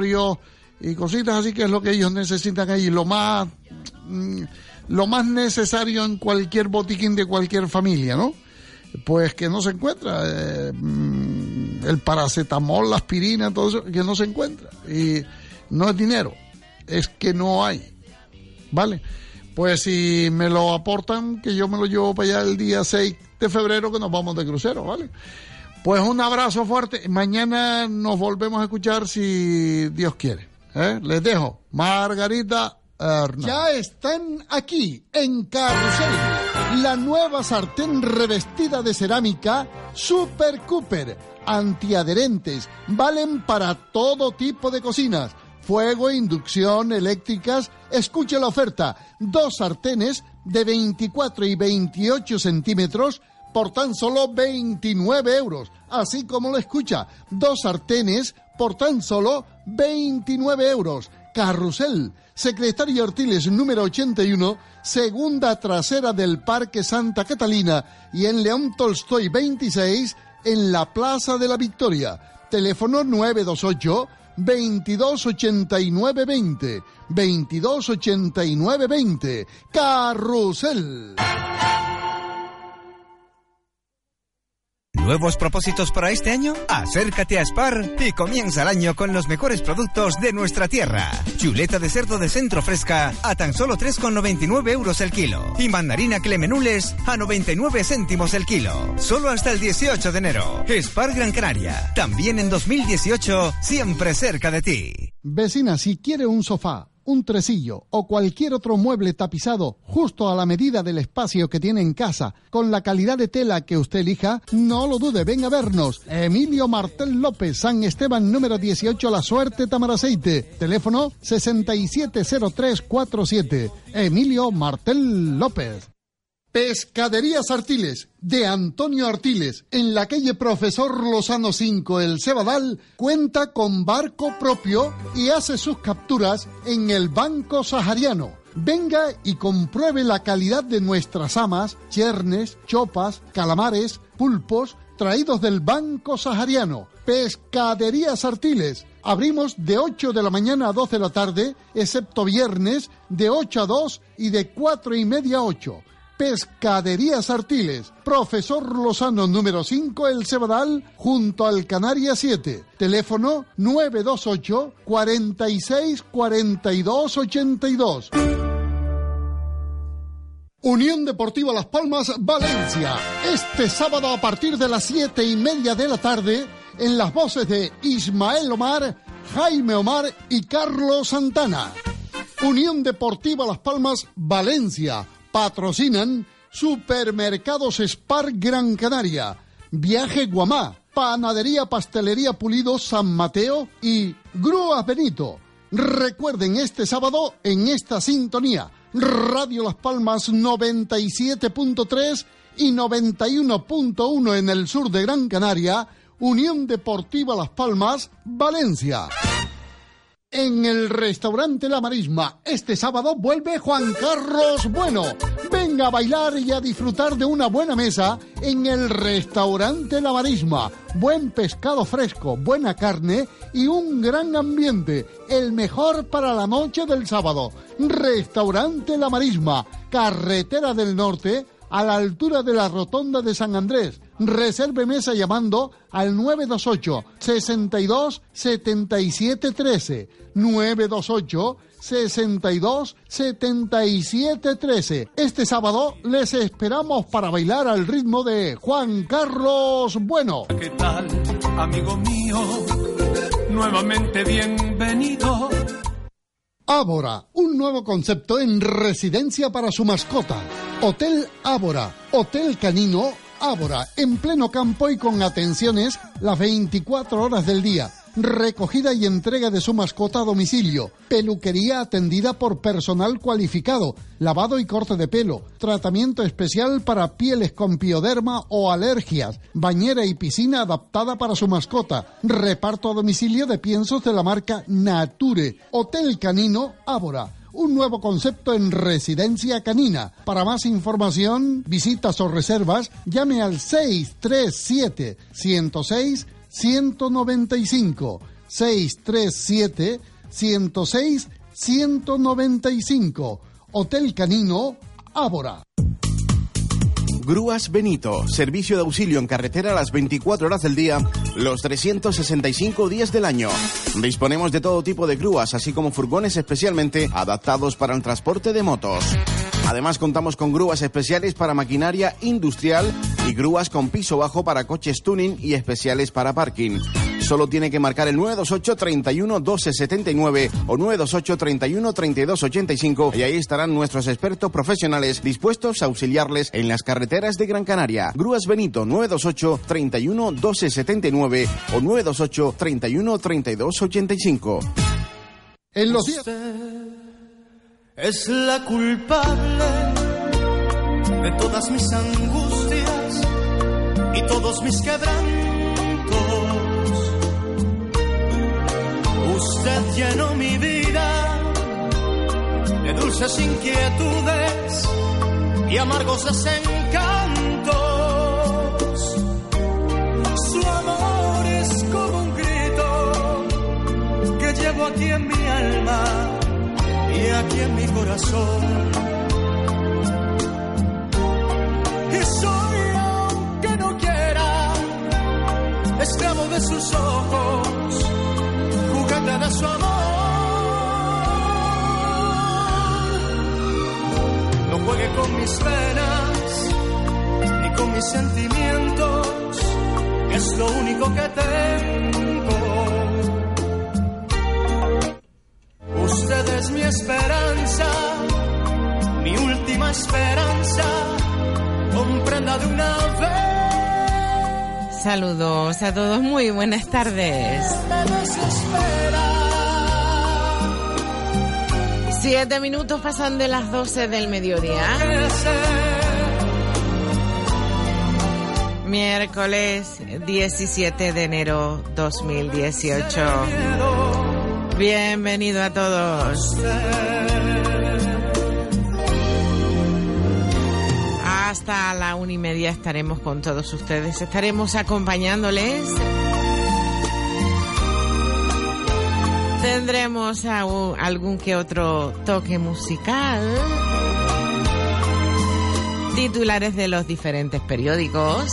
y cositas así que es lo que ellos necesitan ahí, lo más mm, lo más necesario en cualquier botiquín de cualquier familia, ¿no? Pues que no se encuentra eh, mm, el paracetamol, la aspirina, todo eso que no se encuentra y no es dinero, es que no hay, ¿vale? Pues si me lo aportan, que yo me lo llevo para allá el día 6 de febrero que nos vamos de crucero, ¿vale? Pues un abrazo fuerte. Mañana nos volvemos a escuchar si Dios quiere. ¿eh? Les dejo. Margarita. Ya están aquí, en Carrusel, la nueva sartén revestida de cerámica Super Cooper. Antiadherentes, valen para todo tipo de cocinas. Fuego, inducción, eléctricas. Escuche la oferta. Dos sartenes de 24 y 28 centímetros por tan solo 29 euros. Así como lo escucha, dos sartenes por tan solo 29 euros. Carrusel, Secretario Artiles número 81, segunda trasera del Parque Santa Catalina y en León Tolstoy 26, en la Plaza de la Victoria. Teléfono 928 228920 228920 Carrusel. ¿Nuevos propósitos para este año? Acércate a Spar y comienza el año con los mejores productos de nuestra tierra. Chuleta de cerdo de centro fresca a tan solo 3,99 euros el kilo. Y mandarina clemenules a 99 céntimos el kilo. Solo hasta el 18 de enero. Spar Gran Canaria. También en 2018, siempre cerca de ti. Vecina, si quiere un sofá un tresillo o cualquier otro mueble tapizado justo a la medida del espacio que tiene en casa, con la calidad de tela que usted elija, no lo dude, venga a vernos. Emilio Martel López, San Esteban número 18, La Suerte, Tamaraceite. Teléfono 670347. Emilio Martel López. Pescaderías Artiles, de Antonio Artiles, en la calle Profesor Lozano 5, El Cebadal, cuenta con barco propio y hace sus capturas en el Banco Sahariano. Venga y compruebe la calidad de nuestras amas, chernes, chopas, calamares, pulpos, traídos del Banco Sahariano. Pescaderías Artiles. Abrimos de 8 de la mañana a 12 de la tarde, excepto viernes, de 8 a 2 y de 4 y media a 8. Pescaderías Artiles, Profesor Lozano número 5, El Cebadal, junto al Canaria 7. Teléfono 928 46 42 82. Unión Deportiva Las Palmas, Valencia. Este sábado a partir de las siete y media de la tarde, en las voces de Ismael Omar, Jaime Omar y Carlos Santana. Unión Deportiva Las Palmas, Valencia patrocinan Supermercados Spar Gran Canaria, Viaje Guamá, Panadería Pastelería Pulido San Mateo y Grúas Benito. Recuerden este sábado en esta sintonía, Radio Las Palmas 97.3 y 91.1 en el sur de Gran Canaria, Unión Deportiva Las Palmas, Valencia. En el restaurante La Marisma, este sábado vuelve Juan Carlos Bueno. Venga a bailar y a disfrutar de una buena mesa en el restaurante La Marisma. Buen pescado fresco, buena carne y un gran ambiente. El mejor para la noche del sábado. Restaurante La Marisma, Carretera del Norte, a la altura de la Rotonda de San Andrés. Reserve mesa llamando al 928 62 77 13. 928 62 77 13. Este sábado les esperamos para bailar al ritmo de Juan Carlos Bueno. ¿Qué tal, amigo mío? Nuevamente bienvenido. Ábora, un nuevo concepto en residencia para su mascota. Hotel Ábora, Hotel Canino Ábora, en pleno campo y con atenciones las 24 horas del día. Recogida y entrega de su mascota a domicilio. Peluquería atendida por personal cualificado. Lavado y corte de pelo. Tratamiento especial para pieles con pioderma o alergias. Bañera y piscina adaptada para su mascota. Reparto a domicilio de piensos de la marca Nature. Hotel Canino Ábora un nuevo concepto en residencia canina. Para más información, visitas o reservas, llame al 637 106 195 637 106 195. Hotel Canino, Ábora. Grúas Benito, servicio de auxilio en carretera a las 24 horas del día, los 365 días del año. Disponemos de todo tipo de grúas, así como furgones especialmente adaptados para el transporte de motos. Además contamos con grúas especiales para maquinaria industrial y grúas con piso bajo para coches tuning y especiales para parking. Solo tiene que marcar el 928 31 1279 o 928 31 32 85 y ahí estarán nuestros expertos profesionales dispuestos a auxiliarles en las carreteras de Gran Canaria. Grúas Benito 928 31 1279 o 928 31 32 85. En los días es la culpable de todas mis angustias y todos mis quebrantos. Usted llenó mi vida de dulces inquietudes y amargos desencantos. Su amor es como un grito que llevo aquí en mi alma y aquí en mi corazón. Y soy, aunque no quiera, esclavo de sus ojos, su amor. No juegue con mis penas ni con mis sentimientos, es lo único que tengo. Usted es mi esperanza, mi última esperanza. Comprenda de una vez. Saludos a todos, muy buenas tardes. Siete minutos pasan de las 12 del mediodía. Miércoles 17 de enero 2018. Bienvenido a todos. Hasta la una y media estaremos con todos ustedes. Estaremos acompañándoles. Tendremos algún que otro toque musical. Titulares de los diferentes periódicos.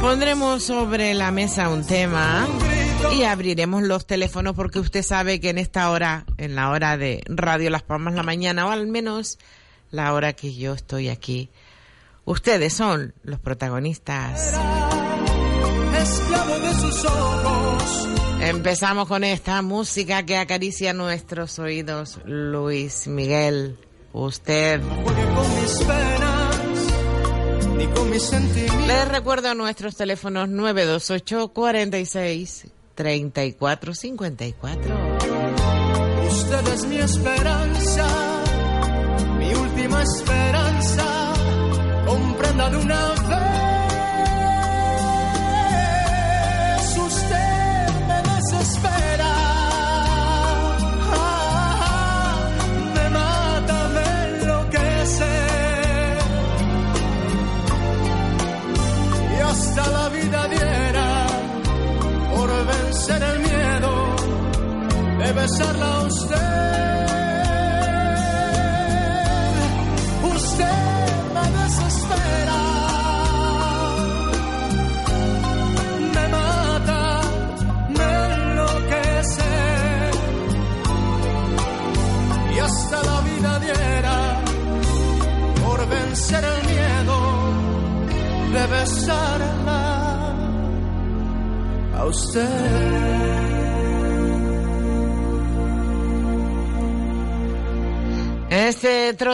Pondremos sobre la mesa un tema y abriremos los teléfonos porque usted sabe que en esta hora, en la hora de Radio Las Palmas la mañana, o al menos la hora que yo estoy aquí, ustedes son los protagonistas. Esclavo de sus ojos. Empezamos con esta música que acaricia nuestros oídos, Luis Miguel. Usted. Juegue con mis penas ni con mis sentimientos. Les recuerdo nuestros teléfonos 928 46 34 54. Usted es mi esperanza, mi última esperanza. Comprenda de una vez.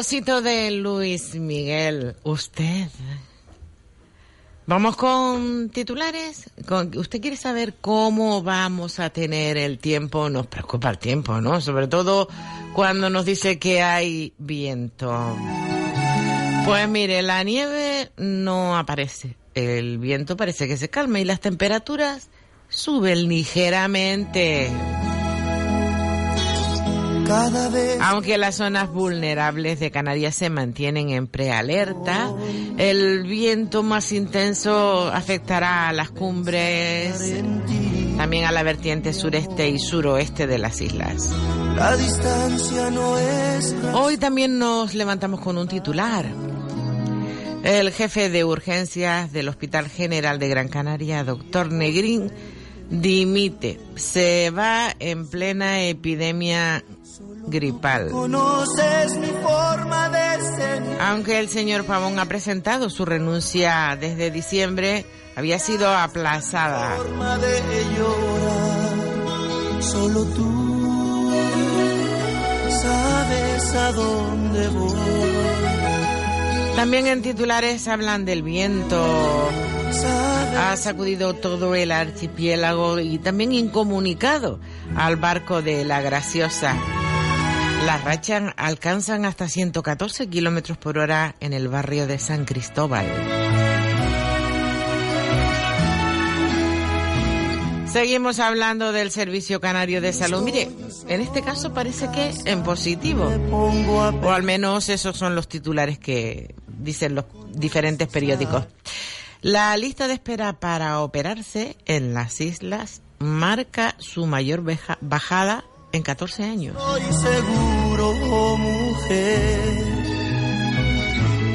Trocito de Luis Miguel, usted. Vamos con titulares. ¿Usted quiere saber cómo vamos a tener el tiempo? Nos preocupa el tiempo, ¿no? Sobre todo cuando nos dice que hay viento. Pues mire, la nieve no aparece. El viento parece que se calma y las temperaturas suben ligeramente. Cada vez Aunque las zonas vulnerables de Canarias se mantienen en prealerta, el viento más intenso afectará a las cumbres, también a la vertiente sureste y suroeste de las islas. la distancia no es Hoy también nos levantamos con un titular. El jefe de urgencias del Hospital General de Gran Canaria, doctor Negrín, dimite. Se va en plena epidemia gripal. conoces mi forma de ser. Aunque el señor Pavón ha presentado su renuncia desde diciembre, había sido aplazada. Solo tú sabes a dónde voy. También en titulares hablan del viento. Ha sacudido todo el archipiélago y también incomunicado al barco de la Graciosa. Las rachas alcanzan hasta 114 kilómetros por hora en el barrio de San Cristóbal. Seguimos hablando del Servicio Canario de Salud. Mire, en este caso parece que en positivo. O al menos esos son los titulares que dicen los diferentes periódicos. La lista de espera para operarse en las islas marca su mayor bajada en 14 años. Estoy seguro, oh mujer,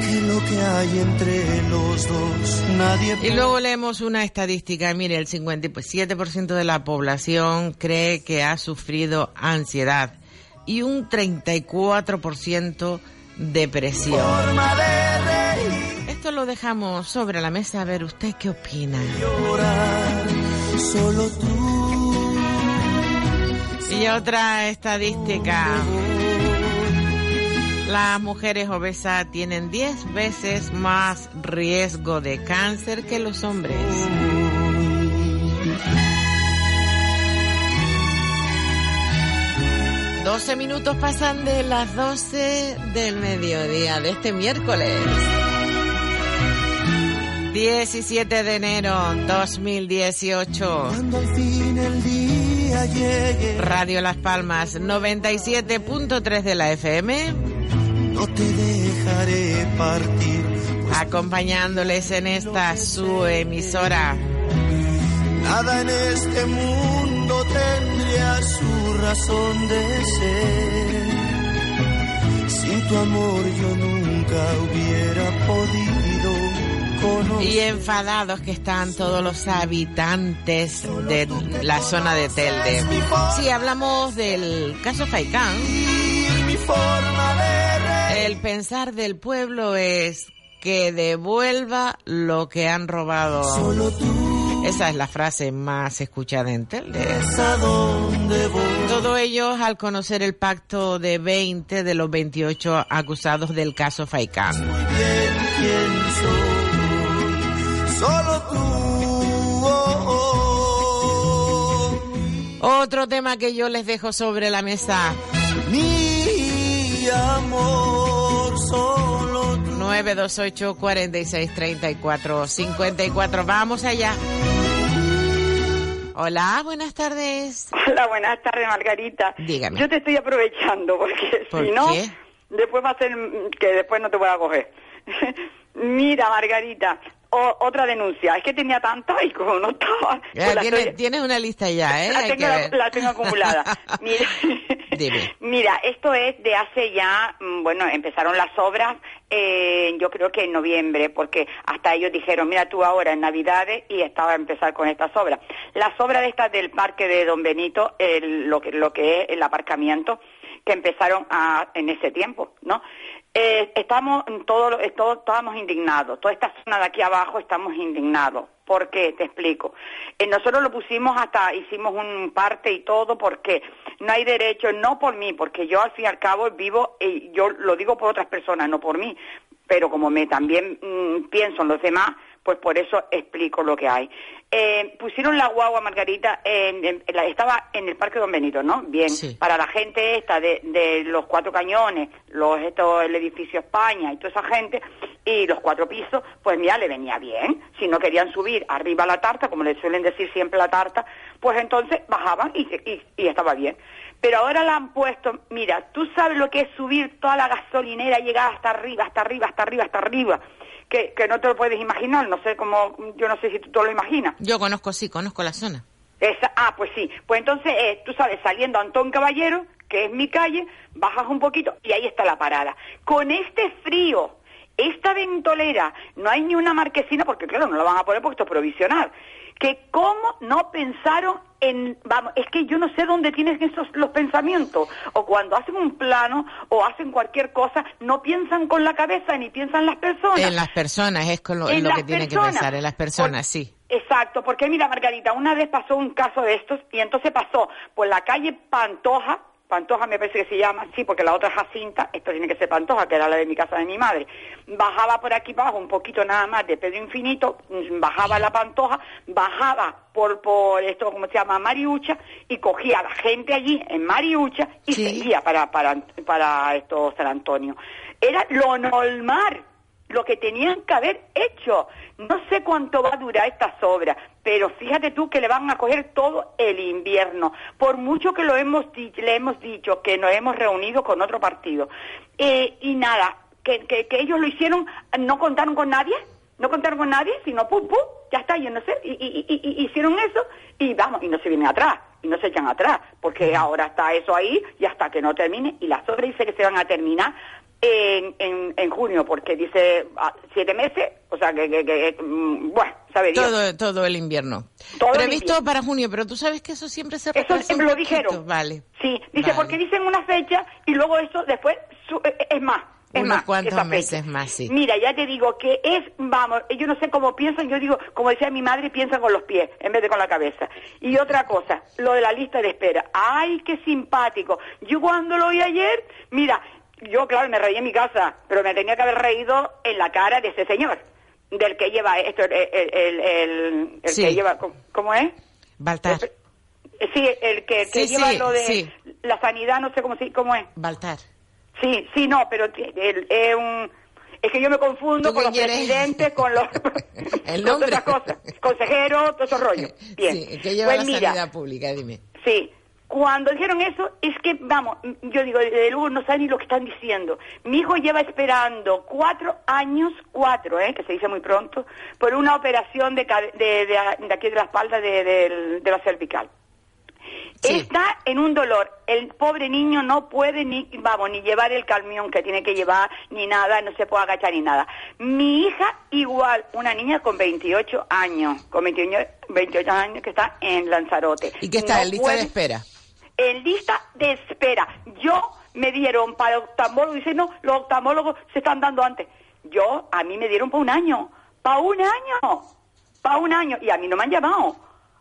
que lo que hay entre los dos nadie Y luego leemos una estadística. Mire, el 57% de la población cree que ha sufrido ansiedad y un 34% depresión. forma de reír, Esto lo dejamos sobre la mesa. A ver, ¿usted qué opina? llorar. Solo tú Y otra estadística. Las mujeres obesas tienen 10 veces más riesgo de cáncer que los hombres. 12 minutos pasan de las 12 del mediodía de este miércoles. 17 de enero 2018. cuando al fin el día llegue. Radio Las Palmas 97.3 de la FM, No te dejaré partir, acompañándoles en esta su emisora. nada en este mundo tendría su razón de ser. Sin tu amor yo nunca hubiera podido. Y enfadados que están todos los habitantes de la zona de Telde. Si hablamos del caso Faikán, el pensar del pueblo es que devuelva lo que han robado. Solo tú Esa es la frase más escuchada en Telde. sabes a dónde voy. Todo ello al conocer el pacto de 20 de los 28 acusados del caso Faikán. bien quién soy. Solo tú. oh, oh. Otro tema que yo les dejo sobre la mesa. Mi amor, solo tú. 928 46 34 54. Vamos allá. Hola, buenas tardes. Hola, buenas tardes, Margarita. Dígame. Yo te estoy aprovechando porque ¿Por si no, qué? después va a ser que después no te voy a coger. Mira, Margarita, o- otra denuncia. Es que tenía tantas y como no estaba... Ya, pues tiene- estoy- Tienes una lista ya, ¿eh? la tengo, que la, ver. la tengo acumulada. Mira, Dime. mira, esto es de hace ya, mm, bueno, empezaron las obras, eh, yo creo que en noviembre, porque hasta ellos dijeron, mira tú ahora en Navidades y estaba a empezar con estas obras. Las obras de estas del parque de Don Benito, el- lo, que, lo que es el aparcamiento, que empezaron a- en ese tiempo, ¿no? Eh, estamos todos todo, estábamos indignados. Toda esta zona de aquí abajo estamos indignados. ¿Por qué? Te explico. Eh, nosotros lo pusimos hasta, hicimos un parte y todo porque no hay derecho, no por mí, porque yo al fin y al cabo vivo, y yo lo digo por otras personas, no por mí, pero como me también mm, pienso en los demás, pues por eso explico lo que hay. Eh, pusieron la guagua, Margarita, en- en- la- estaba en el Parque Don Benito, ¿no? Bien, Sí. para la gente esta de, de los cuatro cañones, los esto, el edificio España y toda esa gente, y los cuatro pisos, pues mira, le venía bien. Si no querían subir arriba la tarta, como le suelen decir siempre la tarta, pues entonces bajaban y, y, y estaba bien. pero ahora la han puesto, mira, tú sabes lo que es subir toda la gasolinera y llegar hasta arriba, hasta arriba, hasta arriba, hasta arriba, que, que no te lo puedes imaginar, no sé cómo, yo no sé si tú te lo imaginas. Yo conozco, sí, conozco la zona. Esa, ah, pues sí. Pues entonces, eh, tú sabes, saliendo Antón Caballero, que es mi calle, bajas un poquito y ahí está la parada. Con este frío, esta ventolera, no hay ni una marquesina, porque claro, no la van a poner porque esto es provisional. Que cómo no pensaron en, vamos, es que yo no sé dónde tienen esos los pensamientos. O cuando hacen un plano o hacen cualquier cosa, no piensan con la cabeza ni piensan las personas. En las personas es con lo, En en lo que tienen que pensar, en las personas, Por- sí. Exacto, porque mira, Margarita, una vez pasó un caso de estos y entonces pasó por la calle Pantoja, Pantoja me parece que se llama, sí, porque la otra es Jacinta, esto tiene que ser Pantoja, que era la de mi casa de mi madre. Bajaba por aquí abajo, un poquito nada más de Pedro Infinito, mm, bajaba la Pantoja, bajaba por, por esto, ¿cómo se llama? Mariucha, y cogía a la gente allí en Mariucha y Sí. seguía para, para, para esto San Antonio. Era lo normal lo que tenían que haber hecho. No sé cuánto va a durar estas obras, pero fíjate tú que le van a coger todo el invierno. Por mucho que lo hemos le hemos dicho que nos hemos reunido con otro partido. Eh, y nada, que, que, que ellos lo hicieron, no contaron con nadie, no contaron con nadie, sino pum, pum, ya está, yo no sé, y, y- y- y- hicieron eso y vamos, y no se vienen atrás, y no se echan atrás, porque ahora está eso ahí y hasta que no termine, y las obras dice que se van a terminar en, en, en junio, porque dice ah, siete meses, o sea que, que, que, mm, bueno, sabe Dios. Todo, todo el invierno. Todo el Previsto invierno. para junio, pero tú sabes que eso siempre se Eso siempre lo dijeron. Vale. Sí, dice Vale. porque dicen una fecha y luego eso después su- eh, es más. Es Unos más, cuantos meses más, sí. Mira, ya te digo que es, vamos, yo no sé cómo piensan, yo digo, como decía mi madre, piensan con los pies en vez de con la cabeza. Y otra cosa, lo de la lista de espera. ¡Ay, qué simpático! Yo cuando lo oí ayer, mira, yo claro, me reí en mi casa, pero me tenía que haber reído en la cara de ese señor, del que lleva esto, el, el, el, el- el Sí. que lleva, ¿cómo- ¿cómo es? Baltar. Eh, Sí, el que, que Sí, lleva sí, lo de la sanidad, no sé cómo, cómo es. Baltar. Sí, sí, no, pero es un... Es que yo me confundo ¿Tú con los presidentes, con los... El con todas esas cosas. Consejeros, todos esos rollos. Bien. Sí, que lleva Pues la mira, sanidad pública, dime. Sí. Cuando dijeron eso, es que, vamos, yo digo, de luego no saben ni lo que están diciendo. Mi hijo lleva esperando cuatro años, cuatro, ¿eh? que se dice muy pronto, por una operación de, ca- de, de- de aquí de la espalda de, la cervical. Sí. Está en un dolor. El pobre niño no puede ni, vamos, ni llevar el camión que tiene que llevar, ni nada, no se puede agachar ni nada. Mi hija igual, una niña con 28 años, con 28, 28 años que está en Lanzarote. ¿Y qué está No en lista puede- de espera? En lista de espera. Yo me dieron para oftalmólogo, dice, no, los oftalmólogos se están dando antes. Yo, a mí me dieron para un año, para un año, para un año, y a mí no me han llamado,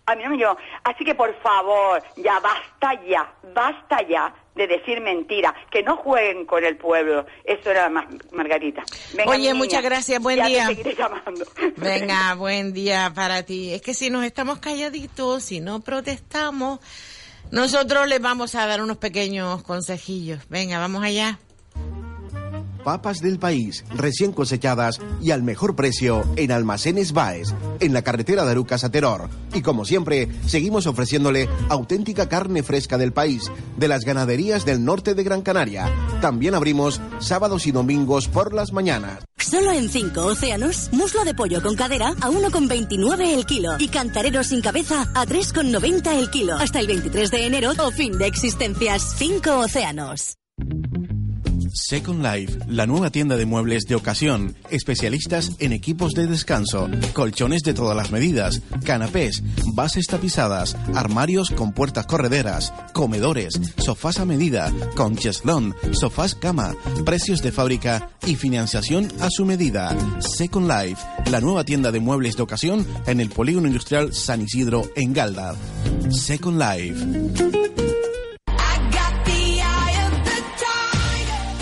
a mí no me han llamado. Así que, por favor, ya basta ya, basta ya de decir mentiras, que no jueguen con el pueblo. Eso era más, Margarita. Venga, Oye, niña, muchas gracias, buen ya te día. seguiré llamando. Venga, buen día para ti. Es que si nos estamos calladitos, si no protestamos, nosotros les vamos a dar unos pequeños consejillos. Venga, vamos allá. Papas del país, recién cosechadas y al mejor precio en Almacenes Baes, en la carretera de Arucas a Teror. Y como siempre, seguimos ofreciéndole auténtica carne fresca del país, de las ganaderías del norte de Gran Canaria. También abrimos sábados y domingos por las mañanas. Solo en 5 océanos, muslo de pollo con cadera a 1,29 el kilo y cantarero sin cabeza a 3,90 el kilo. Hasta el 23 de enero o fin de existencias. 5 océanos. Second Life, la nueva tienda de muebles de ocasión, especialistas en equipos de descanso, colchones de todas las medidas, canapés, bases tapizadas, armarios con puertas correderas, comedores, sofás a medida, con cheslón, sofás cama, precios de fábrica y financiación a su medida. Second Life, la nueva tienda de muebles de ocasión en el Polígono Industrial San Isidro en Galda. Second Life.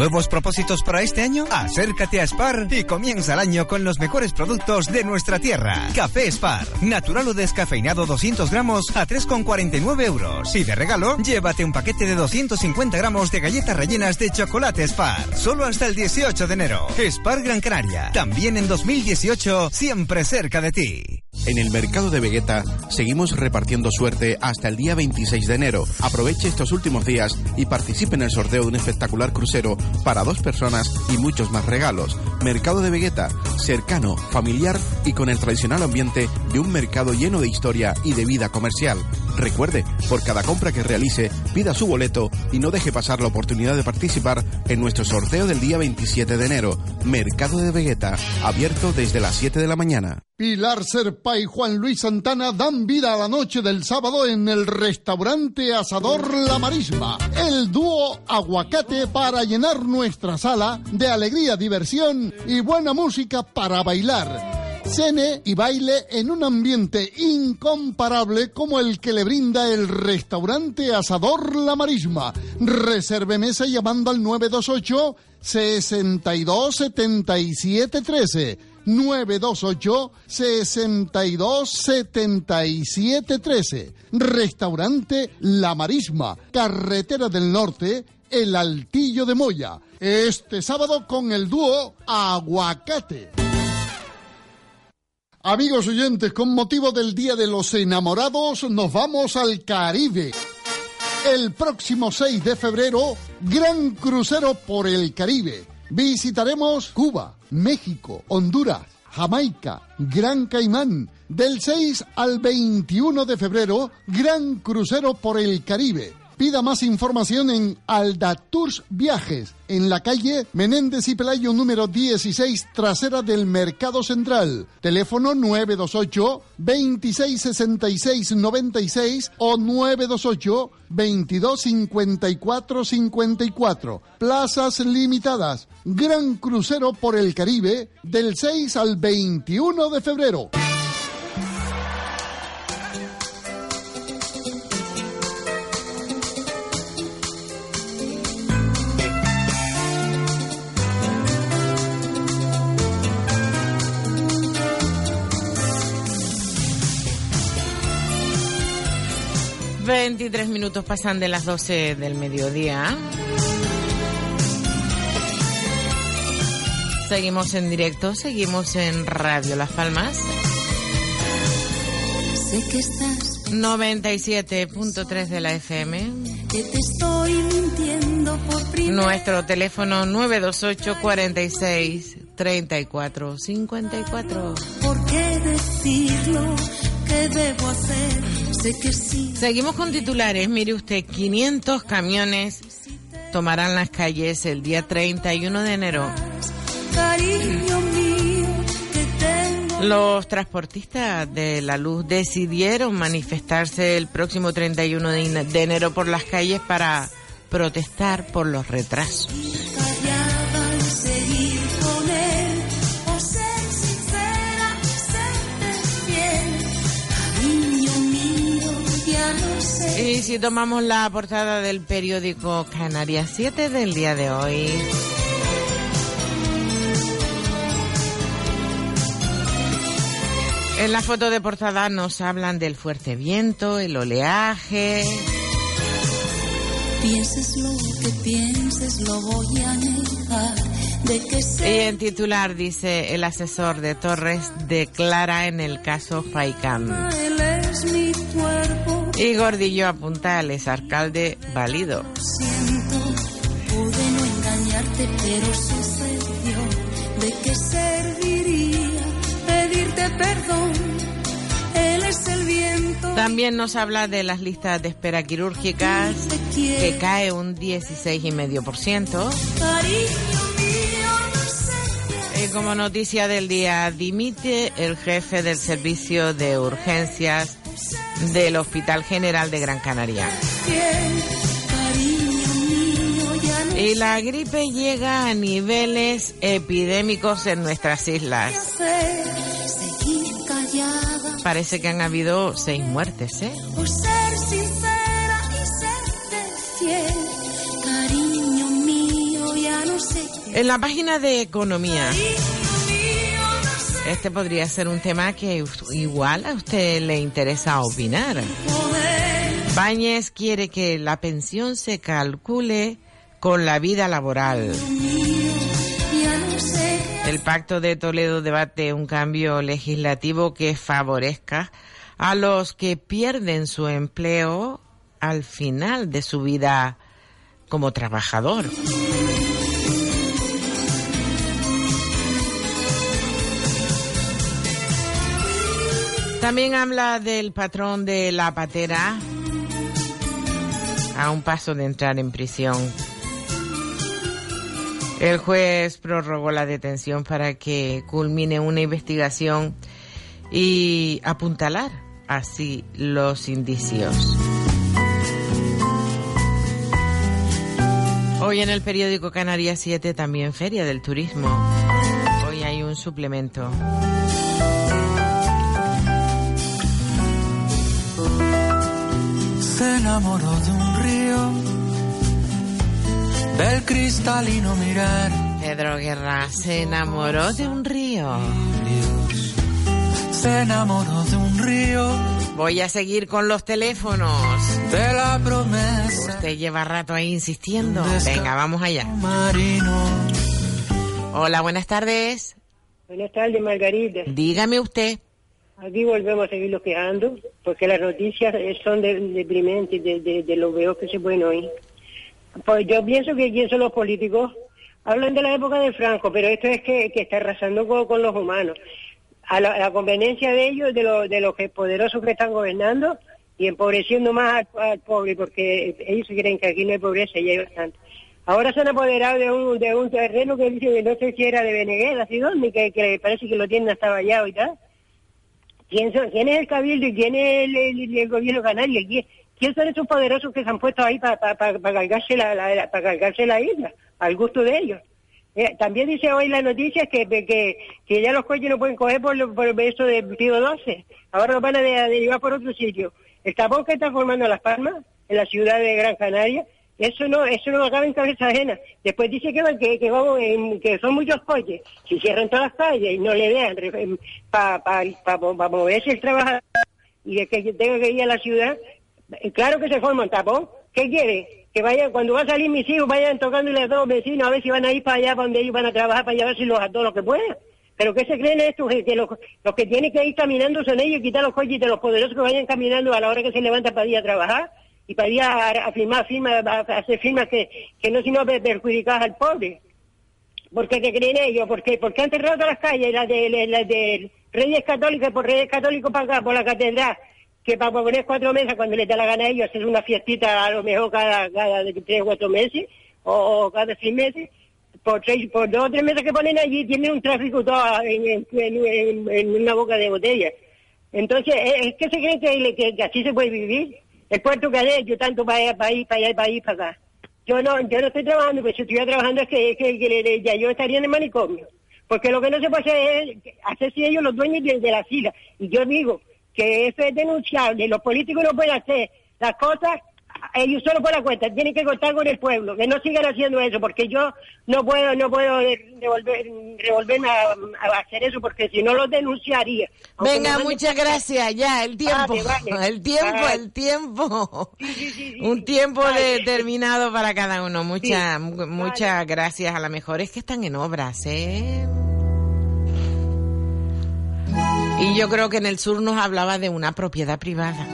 ¿Nuevos propósitos para este año? Acércate a Spar y comienza el año con los mejores productos de nuestra tierra. Café Spar, natural o descafeinado 200 gramos a 3,49 euros. Y de regalo, llévate un paquete de 250 gramos de galletas rellenas de chocolate Spar. Solo hasta el 18 de enero. Spar Gran Canaria. También en 2018, siempre cerca de ti. En el mercado de Vegeta seguimos repartiendo suerte hasta el día 26 de enero. Aproveche estos últimos días y participe en el sorteo de un espectacular crucero para dos personas y muchos más regalos. Mercado de Vegeta, cercano, familiar y con el tradicional ambiente de un mercado lleno de historia y de vida comercial. Recuerde, por cada compra que realice, pida su boleto y no deje pasar la oportunidad de participar en nuestro sorteo del día 27 de enero. Mercado de Vegeta, abierto desde las 7 de la mañana. Pilar y Juan Luis Santana dan vida a la noche del sábado en el restaurante Asador La Marisma. El dúo Aguacate para llenar nuestra sala de alegría, diversión y buena música para bailar. Cene y baile en un ambiente incomparable como el que le brinda el restaurante Asador La Marisma. Reserve mesa llamando al 928 62 77 13. 928 62 77 13. Restaurante La Marisma, Carretera del Norte, El Altillo de Moya. Este sábado con el dúo Aguacate. Amigos oyentes, con motivo del Día de los Enamorados, nos vamos al Caribe. El próximo 6 de febrero, gran crucero por el Caribe. Visitaremos Cuba, México, Honduras, Jamaica, Gran Caimán. Del 6 al 21 de febrero, gran crucero por el Caribe. Pida más información en Alda Tours Viajes, en la calle Menéndez y Pelayo número 16, trasera del Mercado Central. Teléfono 928 2666 96 o 928 2254 54. Plazas limitadas. Gran crucero por el Caribe del 6 al 21 de febrero. 23 minutos pasan de las 12 del mediodía. Seguimos en directo, seguimos en Radio Las Palmas. Sé que estás 97.3 de la FM. que te estoy mintiendo por primera Nuestro teléfono 928 46 34 54. ¿Por qué decirlo? ¿Qué debo hacer? Sé que sí. Seguimos con titulares. Mire usted, 500 camiones tomarán las calles el día 31 de enero. Cariño mío, que tengo. Los transportistas de la luz decidieron manifestarse el próximo 31 de de enero por las calles para protestar por los retrasos. Y si tomamos la portada del periódico Canarias 7 del día de hoy. En la foto de portada nos hablan del fuerte viento, el oleaje. Pienses lo que pienses, lo voy a negar. Y en titular dice el asesor de Torres declara en el caso Faicán. Es mi cuerpo. Y Gordillo apunta al exalcalde válido. Siento, pude no engañarte, pero sucedió. ¿De qué serviría pedirte perdón? Él es el viento. También nos habla de las listas de espera quirúrgicas que cae un 16,5%. Cariño mío, no sé Y como noticia del día, dimite el jefe del servicio de urgencias del Hospital General de Gran Canaria. Y la gripe llega a niveles epidémicos en nuestras islas. Parece que han habido seis muertes, ¿eh? En la página de economía, este podría ser un tema que igual a usted le interesa opinar. Báñez quiere que la pensión se calcule con la vida laboral. El Pacto de Toledo debate un cambio legislativo que favorezca a los que pierden su empleo al final de su vida como trabajador. También habla del patrón de la patera a un paso de entrar en prisión. El juez prorrogó la detención para que culmine una investigación y apuntalar así los indicios. Hoy en el periódico Canarias 7 también Feria del Turismo. Hoy hay un suplemento. Se enamoró de un río, del cristalino mirar. Pedro Guerra se enamoró de un río. Se enamoró de un río, Voy a seguir con los teléfonos. de la promesa Usted lleva rato ahí insistiendo. Venga, vamos allá. marino. Hola, buenas tardes. Buenas tardes, Margarita. Dígame usted. Aquí volvemos a seguirlo quejando, porque las noticias eh, son de- deprimentes de, de, de lo veo que se pueden oír. Pues yo pienso que quién son los políticos. Hablan de la época de Franco, pero esto es que, está arrasando con, los humanos. A la, conveniencia de ellos, de, los de los que poderosos que están gobernando, y empobreciendo más al, pobre, porque ellos creen que aquí no hay pobreza y hay bastante. Ahora se han apoderado de un, de un terreno que dice que no sé si era de Beneguer, así donde, que, que parece que lo tienen hasta vallado y tal. ¿Quién, es el cabildo y quién es el, gobierno canario? ¿Quién, son esos poderosos que se han puesto ahí para cargarse, la, la- la- pa cargarse la isla? Al gusto de ellos. Eh, también dice hoy la noticia que, que, que ya los coches no pueden coger por, lo- por eso de Pío 12. Ahora los van a, de- a llevar por otro sitio. El tapón que está formando Las Palmas, en la ciudad de Gran Canaria, eso no eso no acaba en cabeza ajena. Después dice que, que, que, son muchos coches. Si cierran todas las calles y no le dejan para pa, pa, pa moverse el trabajador y de que tenga que ir a la ciudad, eh, claro que se forma un tapón. ¿Qué quiere? Que vayan, cuando va a salir mis hijos, vayan tocándole a todos los vecinos a ver si van a ir para allá, donde ellos van a trabajar, para llevárselos a todos los que puedan. Pero ¿qué se creen estos? Que, que los, los que tienen que ir caminando son ellos, quitar los coches de los poderosos que vayan caminando a la hora que se levantan para ir a trabajar y para ir a, a firmar firmas, a, hacer firmas que, que no sino per- perjudicar al pobre. ¿Por qué creen ellos? ¿Por qué? Porque han cerrado todas las calles, las de, las de Reyes Católicos, por Reyes Católicos para acá, por la catedral, que para poner cuatro mesas cuando les da la gana a ellos hacer una fiestita a lo mejor cada, cada tres o cuatro meses, o, cada seis meses, por tres, por dos o tres meses que ponen allí tienen un tráfico todo en, en- una boca de botella. Entonces, ¿es que se creen que, que- que así se puede vivir? El puerto que han hecho tanto para allá, para ahí, para allá, para para acá. Yo no, yo no estoy trabajando, pero si estuviera trabajando es que, que- que ya yo estaría en el manicomio. Porque lo que no se puede hacer es hacerse ellos los dueños de, de la isla. Y yo digo que eso es denunciable. Los políticos no pueden hacer las cosas ellos solo por la cuenta. Tienen que contar con el pueblo. Que no sigan haciendo eso, porque yo no puedo no puedo devolver, revolverme a, a hacer eso, porque si no los denunciaría. Venga, muchas gracias. Ya, el tiempo. Vale, vale. El tiempo, Vale. el tiempo. Un tiempo determinado para cada uno. Muchas, mu- muchas gracias. A lo mejor es que están en obras, ¿eh? Y yo creo que en el sur nos hablaba de una propiedad privada.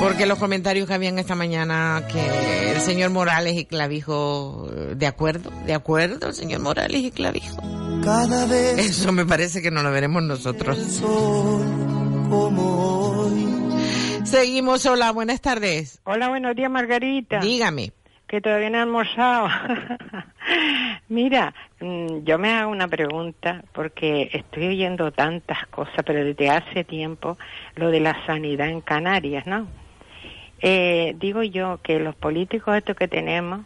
Porque los comentarios que habían esta mañana que el señor Morales y Clavijo, eh, de acuerdo, de acuerdo, el señor Morales y Clavijo. Cada vez Eso me parece que no lo veremos nosotros. como hoy. Seguimos, hola, buenas tardes. Hola, buenos días, Margarita. Dígame. Que todavía no he almorzado. Mira, mm, yo me hago una pregunta porque estoy oyendo tantas cosas, pero desde hace tiempo, lo de la sanidad en Canarias, ¿no? Eh, digo yo que los políticos estos que tenemos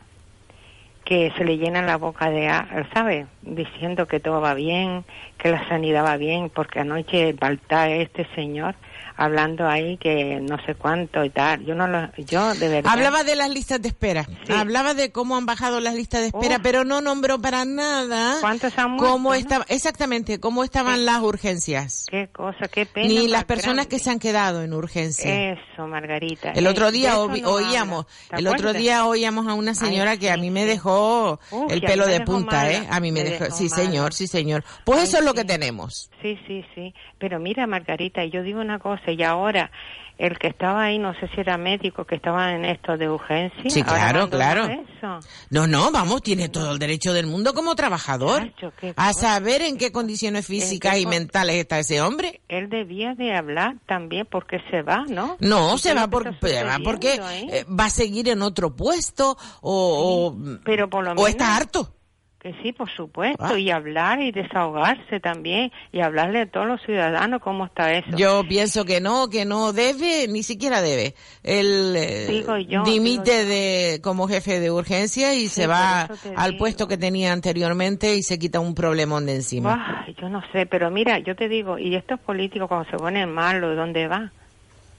que se le llena la boca de, a- ¿sabe? Diciendo que todo va bien, que la sanidad va bien, porque anoche Baltar, este señor, hablando ahí que no sé cuánto y tal. Yo no lo, yo de verdad. Hablaba de las listas de espera. Hablaba de cómo han bajado las listas de espera, Oh. pero no nombró para nada ¿Cuántos han muerto, cómo no? estaba, exactamente, cómo estaban las urgencias. Qué cosa, qué pena. Ni las personas grande. que se han quedado en urgencia. Eso, Margarita. El Eh, otro de día no oíamos, habla. ¿Te el otro día oíamos a una señora que a mí me dejó Uf, el pelo de punta, mala, ¿eh? A mí me, me dejó, dejó sí mala. señor, sí señor. Pues Ay, eso es lo que tenemos. Sí, sí, sí. Pero mira, Margarita, yo digo una cosa, y ahora el que estaba ahí, no sé si era médico, que estaba en esto de urgencia. Sí, claro, claro. Eso. No, no, vamos, tiene todo el derecho del mundo como trabajador a saber en qué condiciones físicas y mentales está ese hombre. Él debía de hablar también porque se va, ¿no? No, se va, por, se va porque eh, va a seguir en otro puesto o, o, Pero por lo o menos- está harto. Que sí, por supuesto, Ah. y hablar y desahogarse también, y hablarle a todos los ciudadanos cómo está eso. Yo pienso que no, que no debe, ni siquiera debe. Él eh, Digo yo, dimite de como jefe de urgencia y Sí, se va al digo. puesto que tenía anteriormente y se quita un problemón de encima. Yo no sé, pero mira, yo te digo, y estos políticos cuando se ponen malos, ¿dónde va?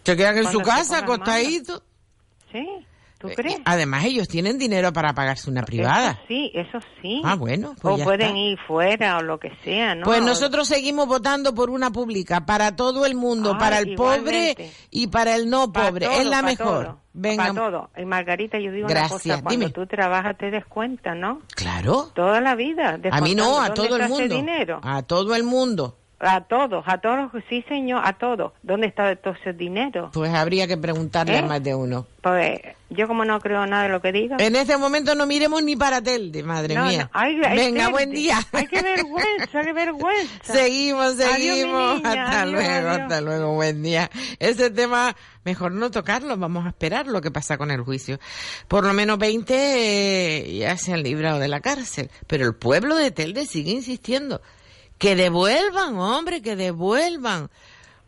Se quedan en su Cuando casa pongan acostaditos. ¿Sí? ¿Tú crees? Además ellos tienen dinero para pagarse una privada. Eso sí, eso sí. Ah, bueno, pues o ya pueden está. ir fuera o lo que sea, ¿no? Pues nosotros seguimos votando por una pública para todo el mundo, Ay, para el pobre y para el no Pa' pobre. todo, es la pa' mejor. todo, Venga, pa' todo. Y Margarita, yo digo Gracias, una cosa, cuando dime. tú trabajas te des cuenta, ¿no? claro. Toda la vida. A mí no, a todo el mundo. dinero. A todo el mundo. A todos, a todos, sí señor, a todos. ¿Dónde está todo ese dinero? Pues habría que preguntarle ¿Eh? a más de uno. Pues yo como no creo nada de lo que diga. En este momento no miremos ni para Telde, madre No, mía. no, Venga, Telde. buen día. Ay, qué vergüenza, qué vergüenza. Seguimos, seguimos. hasta adiós, luego, adiós. hasta luego, buen día. Ese tema, mejor no tocarlo, vamos a esperar lo que pasa con el juicio. Por lo menos 20 eh, ya se han librado de la cárcel, pero el pueblo de Telde sigue insistiendo. Que devuelvan, hombre, que devuelvan.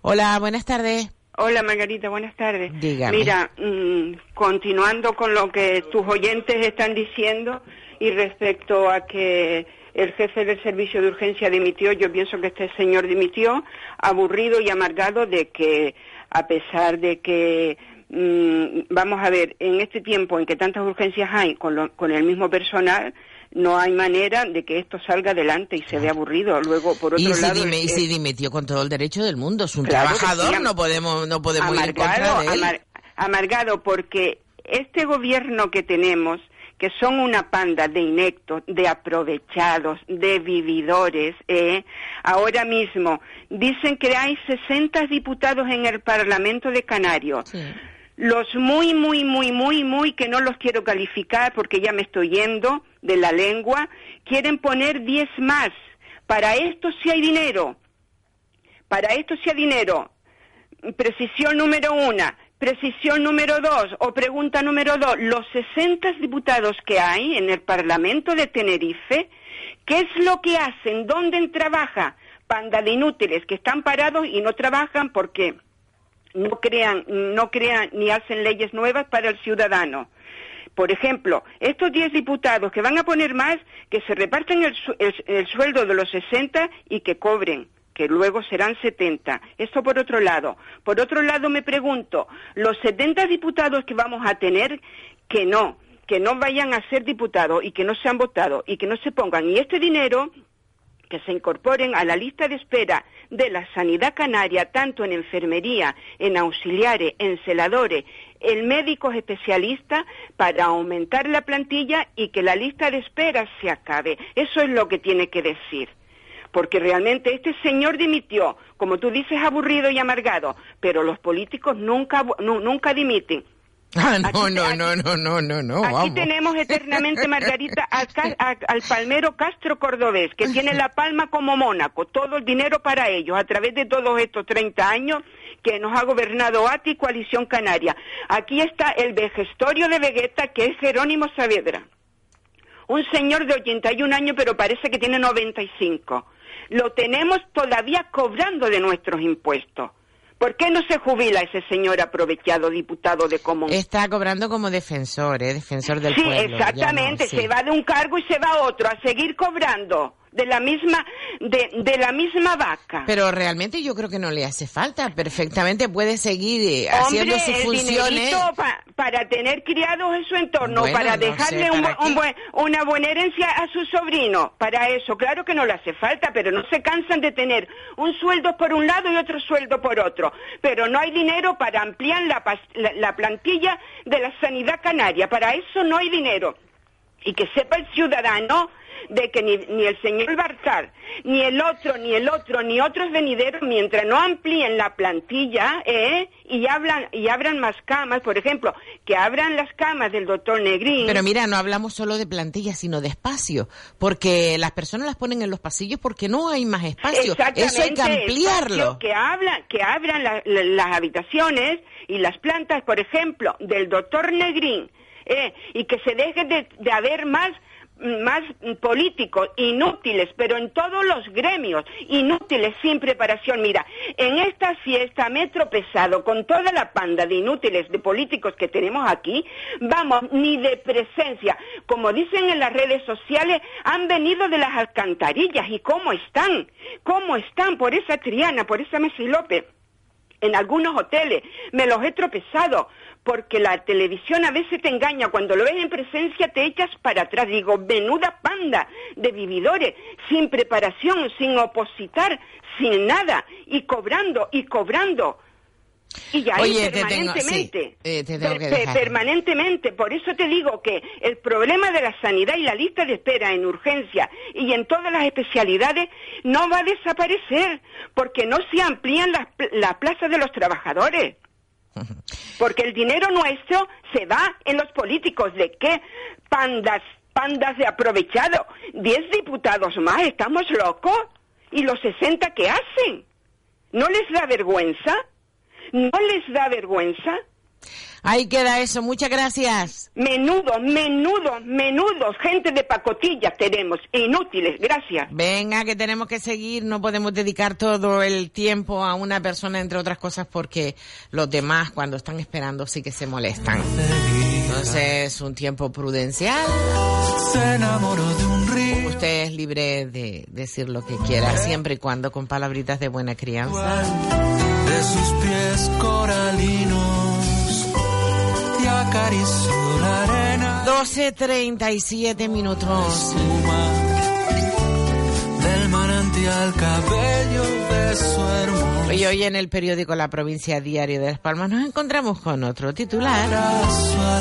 Hola, buenas tardes. Hola Margarita, buenas tardes. Dígame. Mira, mm, continuando con lo que tus oyentes están diciendo y respecto a que el jefe del servicio de urgencia dimitió, yo pienso que este señor dimitió aburrido y amargado de que a pesar de que mm, vamos a ver, en este tiempo en que tantas urgencias hay con, lo- con el mismo personal, no hay manera de que esto salga adelante y se vea aburrido. Luego, por otro Y si, lado, dime- y eh, si dimitió con todo el derecho del mundo, es un Claro trabajador, sí, no podemos, no podemos ir en contra amargado, de él. amar- amargado porque este gobierno que tenemos, que son una panda de inectos, de aprovechados, de vividores, eh, ahora mismo dicen que hay 60 diputados en el Parlamento de Canarios. Los muy, muy, muy, muy, muy, que no los quiero calificar porque ya me estoy yendo de la lengua, quieren poner 10 más. Para esto sí hay dinero. Para esto sí hay dinero. Precisión número una. Precisión número dos o pregunta número dos. Los 60 diputados que hay en el Parlamento de Tenerife, ¿qué es lo que hacen? ¿Dónde trabaja? Panda de inútiles que están parados y no trabajan porque no crean, no crean ni hacen leyes nuevas para el ciudadano. Por ejemplo, estos 10 diputados que van a poner más, que se reparten el, su- el- el sueldo de los 60 y que cobren que luego serán 70. Esto por otro lado. Por otro lado me pregunto, los 70 diputados que vamos a tener, que no, que no vayan a ser diputados y que no sean votados y que no se pongan. Y este dinero que se incorporen a la lista de espera de la sanidad canaria, tanto en enfermería, en auxiliares, en celadores, en médicos especialistas, para aumentar la plantilla y que la lista de espera se acabe. Eso es lo que tiene que decir. Porque realmente este señor dimitió, como tú dices, aburrido y amargado, pero los políticos nunca, nunca dimiten. Ah, no, no, no, no, no, no, no, Aquí vamos. tenemos eternamente, Margarita, a- al palmero Castro Cordobés, que tiene la palma como Mónaco, todo el dinero para ellos, a través de todos estos 30 años que nos ha gobernado ATI Coalición Canaria. Aquí está el vejestorio de Vegeta, que es Jerónimo Saavedra. Un señor de 81 años, pero parece que tiene 95. Lo tenemos todavía cobrando de nuestros impuestos. ¿Por qué no se jubila ese señor aprovechado diputado de Común? Está cobrando como defensor, ¿eh? Defensor del sí, pueblo. ya no, exactamente. sí. Se va de un cargo y se va a otro a seguir cobrando de la misma de, de la misma vaca. Pero realmente yo creo que no le hace falta. Perfectamente puede seguir eh, haciendo Hombre, sus funciones. pa- para tener criados en su entorno, Bueno, para no dejarle sé, un ¿para bu- un qué? buen- una buena herencia a su sobrino. Para eso, claro que no le hace falta, pero no se cansan de tener un sueldo por un lado y otro sueldo por otro. Pero no hay dinero para ampliar la, la- la plantilla de la sanidad canaria. Para eso no hay dinero. Y que sepa el ciudadano de que ni, ni el señor Barzal, ni el otro, ni el otro, ni otros venideros, mientras no amplíen la plantilla ¿eh? y, hablan, y abran más camas, por ejemplo, que abran las camas del doctor Negrín. Pero mira, no hablamos solo de plantilla, sino de espacio, porque las personas las ponen en los pasillos porque no hay más espacio. Eso hay que ampliarlo. Que, hablan, que abran la- la- las habitaciones y las plantas, por ejemplo, del doctor Negrín, eh, y que se deje de, de haber más más políticos inútiles, pero en todos los gremios, inútiles sin preparación. Mira, en esta fiesta me he tropezado con toda la panda de inútiles de políticos que tenemos aquí, vamos, ni de presencia. Como dicen en las redes sociales, han venido de las alcantarillas. ¿Y cómo están? ¿Cómo están por esa Triana, por esa Messi López? en algunos hoteles, me los he tropezado, porque la televisión a veces te engaña, cuando lo ves en presencia te echas para atrás, digo, menuda panda de vividores, sin preparación, sin opositar, sin nada, y cobrando, y cobrando. Y ahí Oye, te tengo- permanentemente. sí, te tengo que permanentemente. Por eso te digo que el problema de la sanidad y la lista de espera en urgencia y en todas las especialidades no va a desaparecer porque no se amplían las, pl- las plazas de los trabajadores. Porque el dinero nuestro se va en los políticos. ¿De qué? Pandas, pandas de aprovechado. Diez diputados más, ¿estamos locos? ¿Y los sesenta qué hacen? ¿No les da vergüenza? ¿No les da vergüenza? Ahí queda eso. Muchas gracias. Menudo, menudo, menudos, gente de pacotilla tenemos, inútiles, gracias. Venga, que tenemos que seguir, no podemos dedicar todo el tiempo a una persona, entre otras cosas, porque los demás cuando están esperando sí que se molestan. Entonces, un tiempo prudencial. Se enamoró de un río. Usted es libre de decir lo que quiera, siempre y cuando con palabritas de buena crianza. de sus pies coralinos acarició la arena 12.37 minutos. del manantial cabello de su hermoso Y hoy en el periódico La Provincia Diario de Las Palmas nos encontramos con otro titular.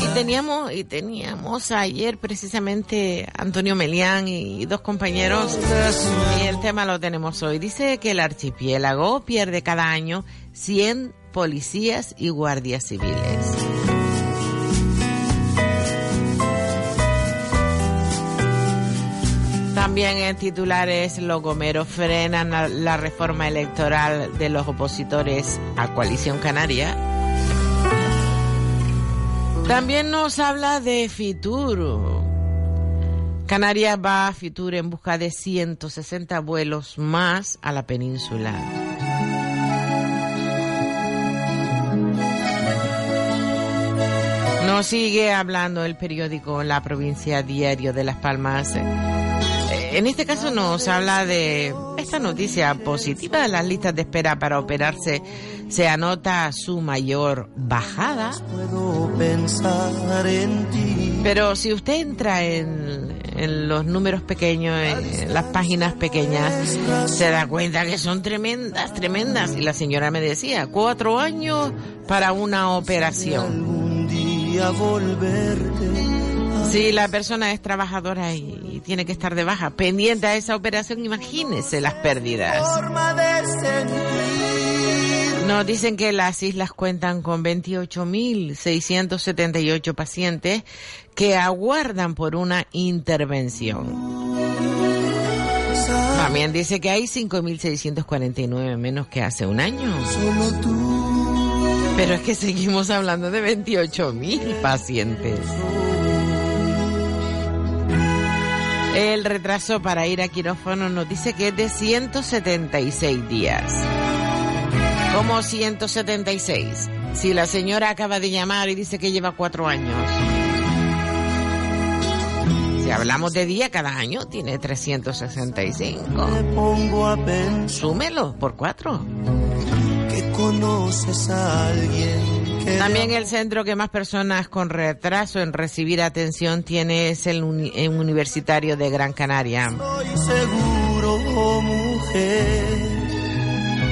Y teníamos, y teníamos ayer precisamente Antonio Melián y dos compañeros. Y el tema lo tenemos hoy. Dice que el archipiélago pierde cada año 100 policías y guardias civiles. También en titulares, los gomeros frenan la- reforma electoral de los opositores a Coalición Canaria. También nos habla de Fitur. Canarias va a Fitur en busca de 160 vuelos más a la península. Nos sigue hablando el periódico La Provincia Diario de Las Palmas. Eh, En este caso nos habla de esta noticia positiva. Las listas de espera para operarse se anota su mayor bajada. puedo pensar en ti Pero si usted entra en, en los números pequeños, en las páginas pequeñas, se da cuenta que son tremendas, tremendas. Y la señora me decía, cuatro años para una operación. Si la persona es trabajadora y tiene que estar de baja, pendiente a esa operación, imagínese las pérdidas. Nos dicen que las islas cuentan con 28.678 pacientes que aguardan por una intervención. También dice que hay 5.649 menos que hace un año. Pero es que seguimos hablando de 28.000 pacientes. El retraso para ir a quirófano nos dice que es de 176 días. Como 176. Si la señora acaba de llamar y dice que lleva cuatro años. Si hablamos de día cada año, tiene 365. pongo a pensar Súmelo por cuatro. que conoces a alguien También el centro que más personas con retraso en recibir atención tiene es el uni- eh, universitario de Gran Canaria. estoy seguro, mujer.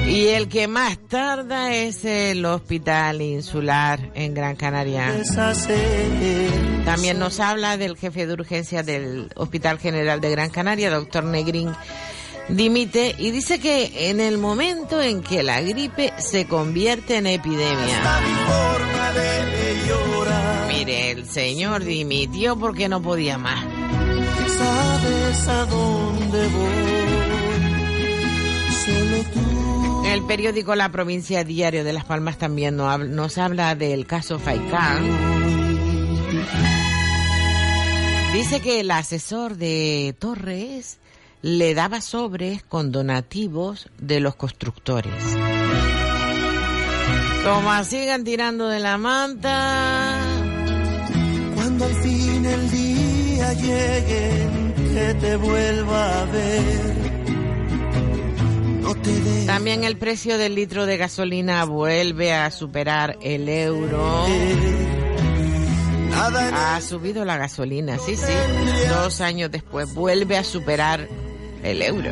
Y el que más tarda es el Hospital Insular en Gran Canaria. También nos habla del jefe de urgencia del Hospital General de Gran Canaria, doctor Negrín Dimite, y dice que en el momento en que la gripe se convierte en epidemia. Mire, el señor dimitió porque no podía más. Sabes a dónde voy. El periódico La Provincia Diario de Las Palmas también nos habla, nos habla del caso Faikán. Dice que el asesor de Torres le daba sobres con donativos de los constructores. Como sigan tirando de la manta. Cuando al fin el día llegue que te vuelva a ver. No te dejes También el precio del litro de gasolina vuelve a superar el euro. Ha subido la gasolina, sí, sí. Dos años después vuelve a superar el euro.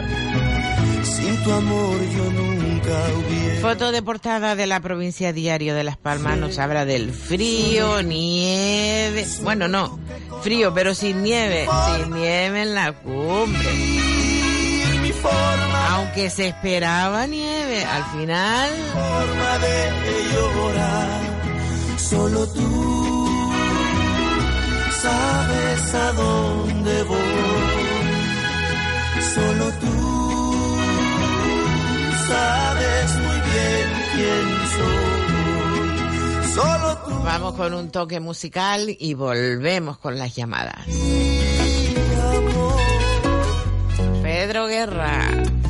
sin tu amor yo nunca hubiera. Foto de portada de la provincia Diario de Las Palmas nos habla del frío, nieve. Bueno, no, frío, pero sin nieve. Sin nieve en la cumbre. Aunque se esperaba nieve, al final forma de llorar. Solo tú sabes a dónde voy. Solo tú sabes muy bien quién soy. Solo tú. vamos con un toque musical y volvemos con las llamadas. Pedro Guerra.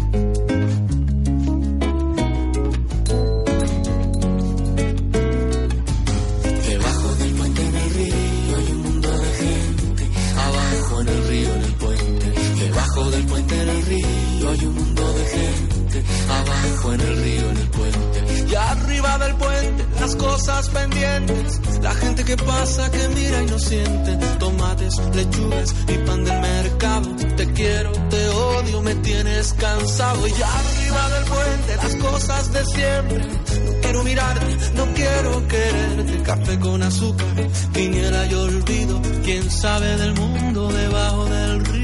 Un mundo de gente. Abajo en el río, en el puente. Y arriba del puente las cosas pendientes. La gente que pasa, que mira y no siente. Tomates, lechugas y pan del mercado. Te quiero, te odio, me tienes cansado. Y arriba del puente las cosas de siempre. No quiero mirarte, no quiero quererte. Café con azúcar, viniera y olvido. Quién sabe del mundo debajo del río.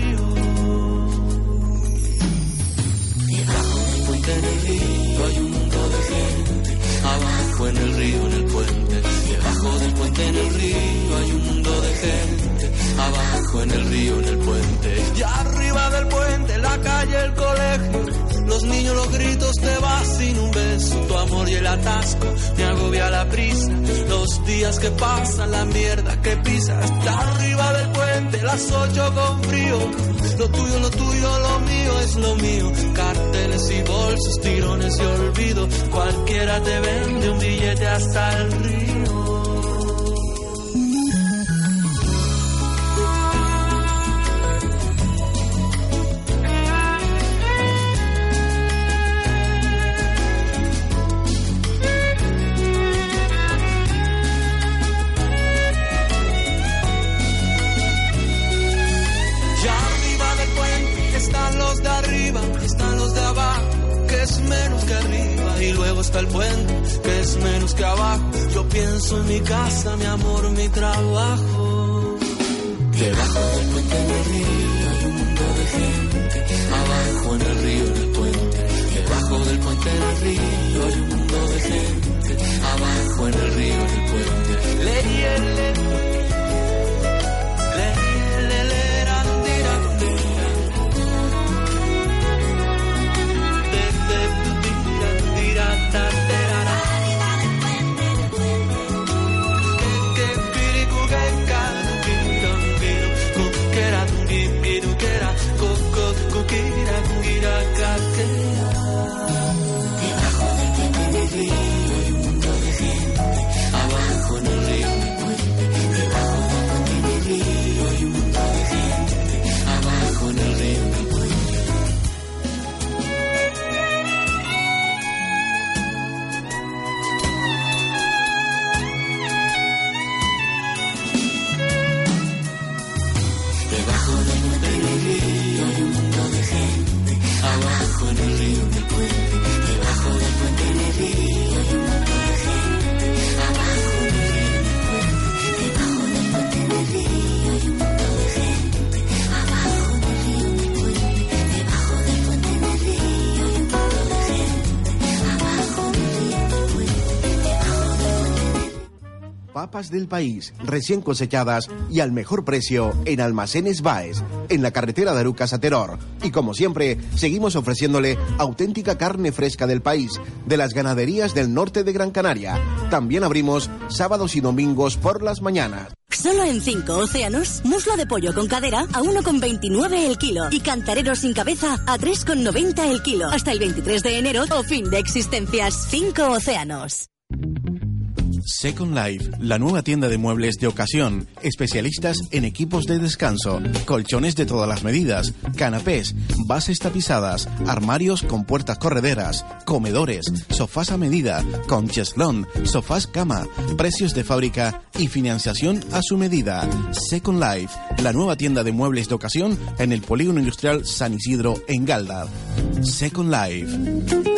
Abajo en el río, en el puente. Debajo del puente en el río hay un mundo de gente. Abajo en el río, en el puente. Y arriba del puente, la calle, el colegio. Los niños, los gritos, te vas sin un beso. Tu amor y el atasco me agobia la prisa. Los días que pasan, la mierda que pisas. Está arriba del puente, las ocho con frío. Lo tuyo, lo tuyo, lo mío es lo mío. Carteles y bolsos, tirones y olvido. Cualquiera te vende un billete hasta el río. El puente, que es menos que abajo. Yo pienso en mi casa, mi amor, mi trabajo. Debajo del puente en el río hay un mundo de gente. Abajo en el río, en el puente. Debajo del puente en el río hay un mundo de gente. Abajo en el río, en el puente. Le, le, Del país, recién cosechadas y al mejor precio en Almacenes Baes, en la carretera de Arucas a Teror. Y como siempre, seguimos ofreciéndole auténtica carne fresca del país, de las ganaderías del norte de Gran Canaria. También abrimos sábados y domingos por las mañanas. Solo en 5 océanos, muslo de pollo con cadera a 1,29 el kilo y cantareros sin cabeza a 3,90 el kilo. Hasta el 23 de enero o fin de existencias. 5 océanos. Second Life, la nueva tienda de muebles de ocasión, especialistas en equipos de descanso, colchones de todas las medidas, canapés, bases tapizadas, armarios con puertas correderas, comedores, sofás a medida, con cheslón, sofás cama, precios de fábrica y financiación a su medida. Second Life, la nueva tienda de muebles de ocasión en el Polígono Industrial San Isidro en Galda. Second Life.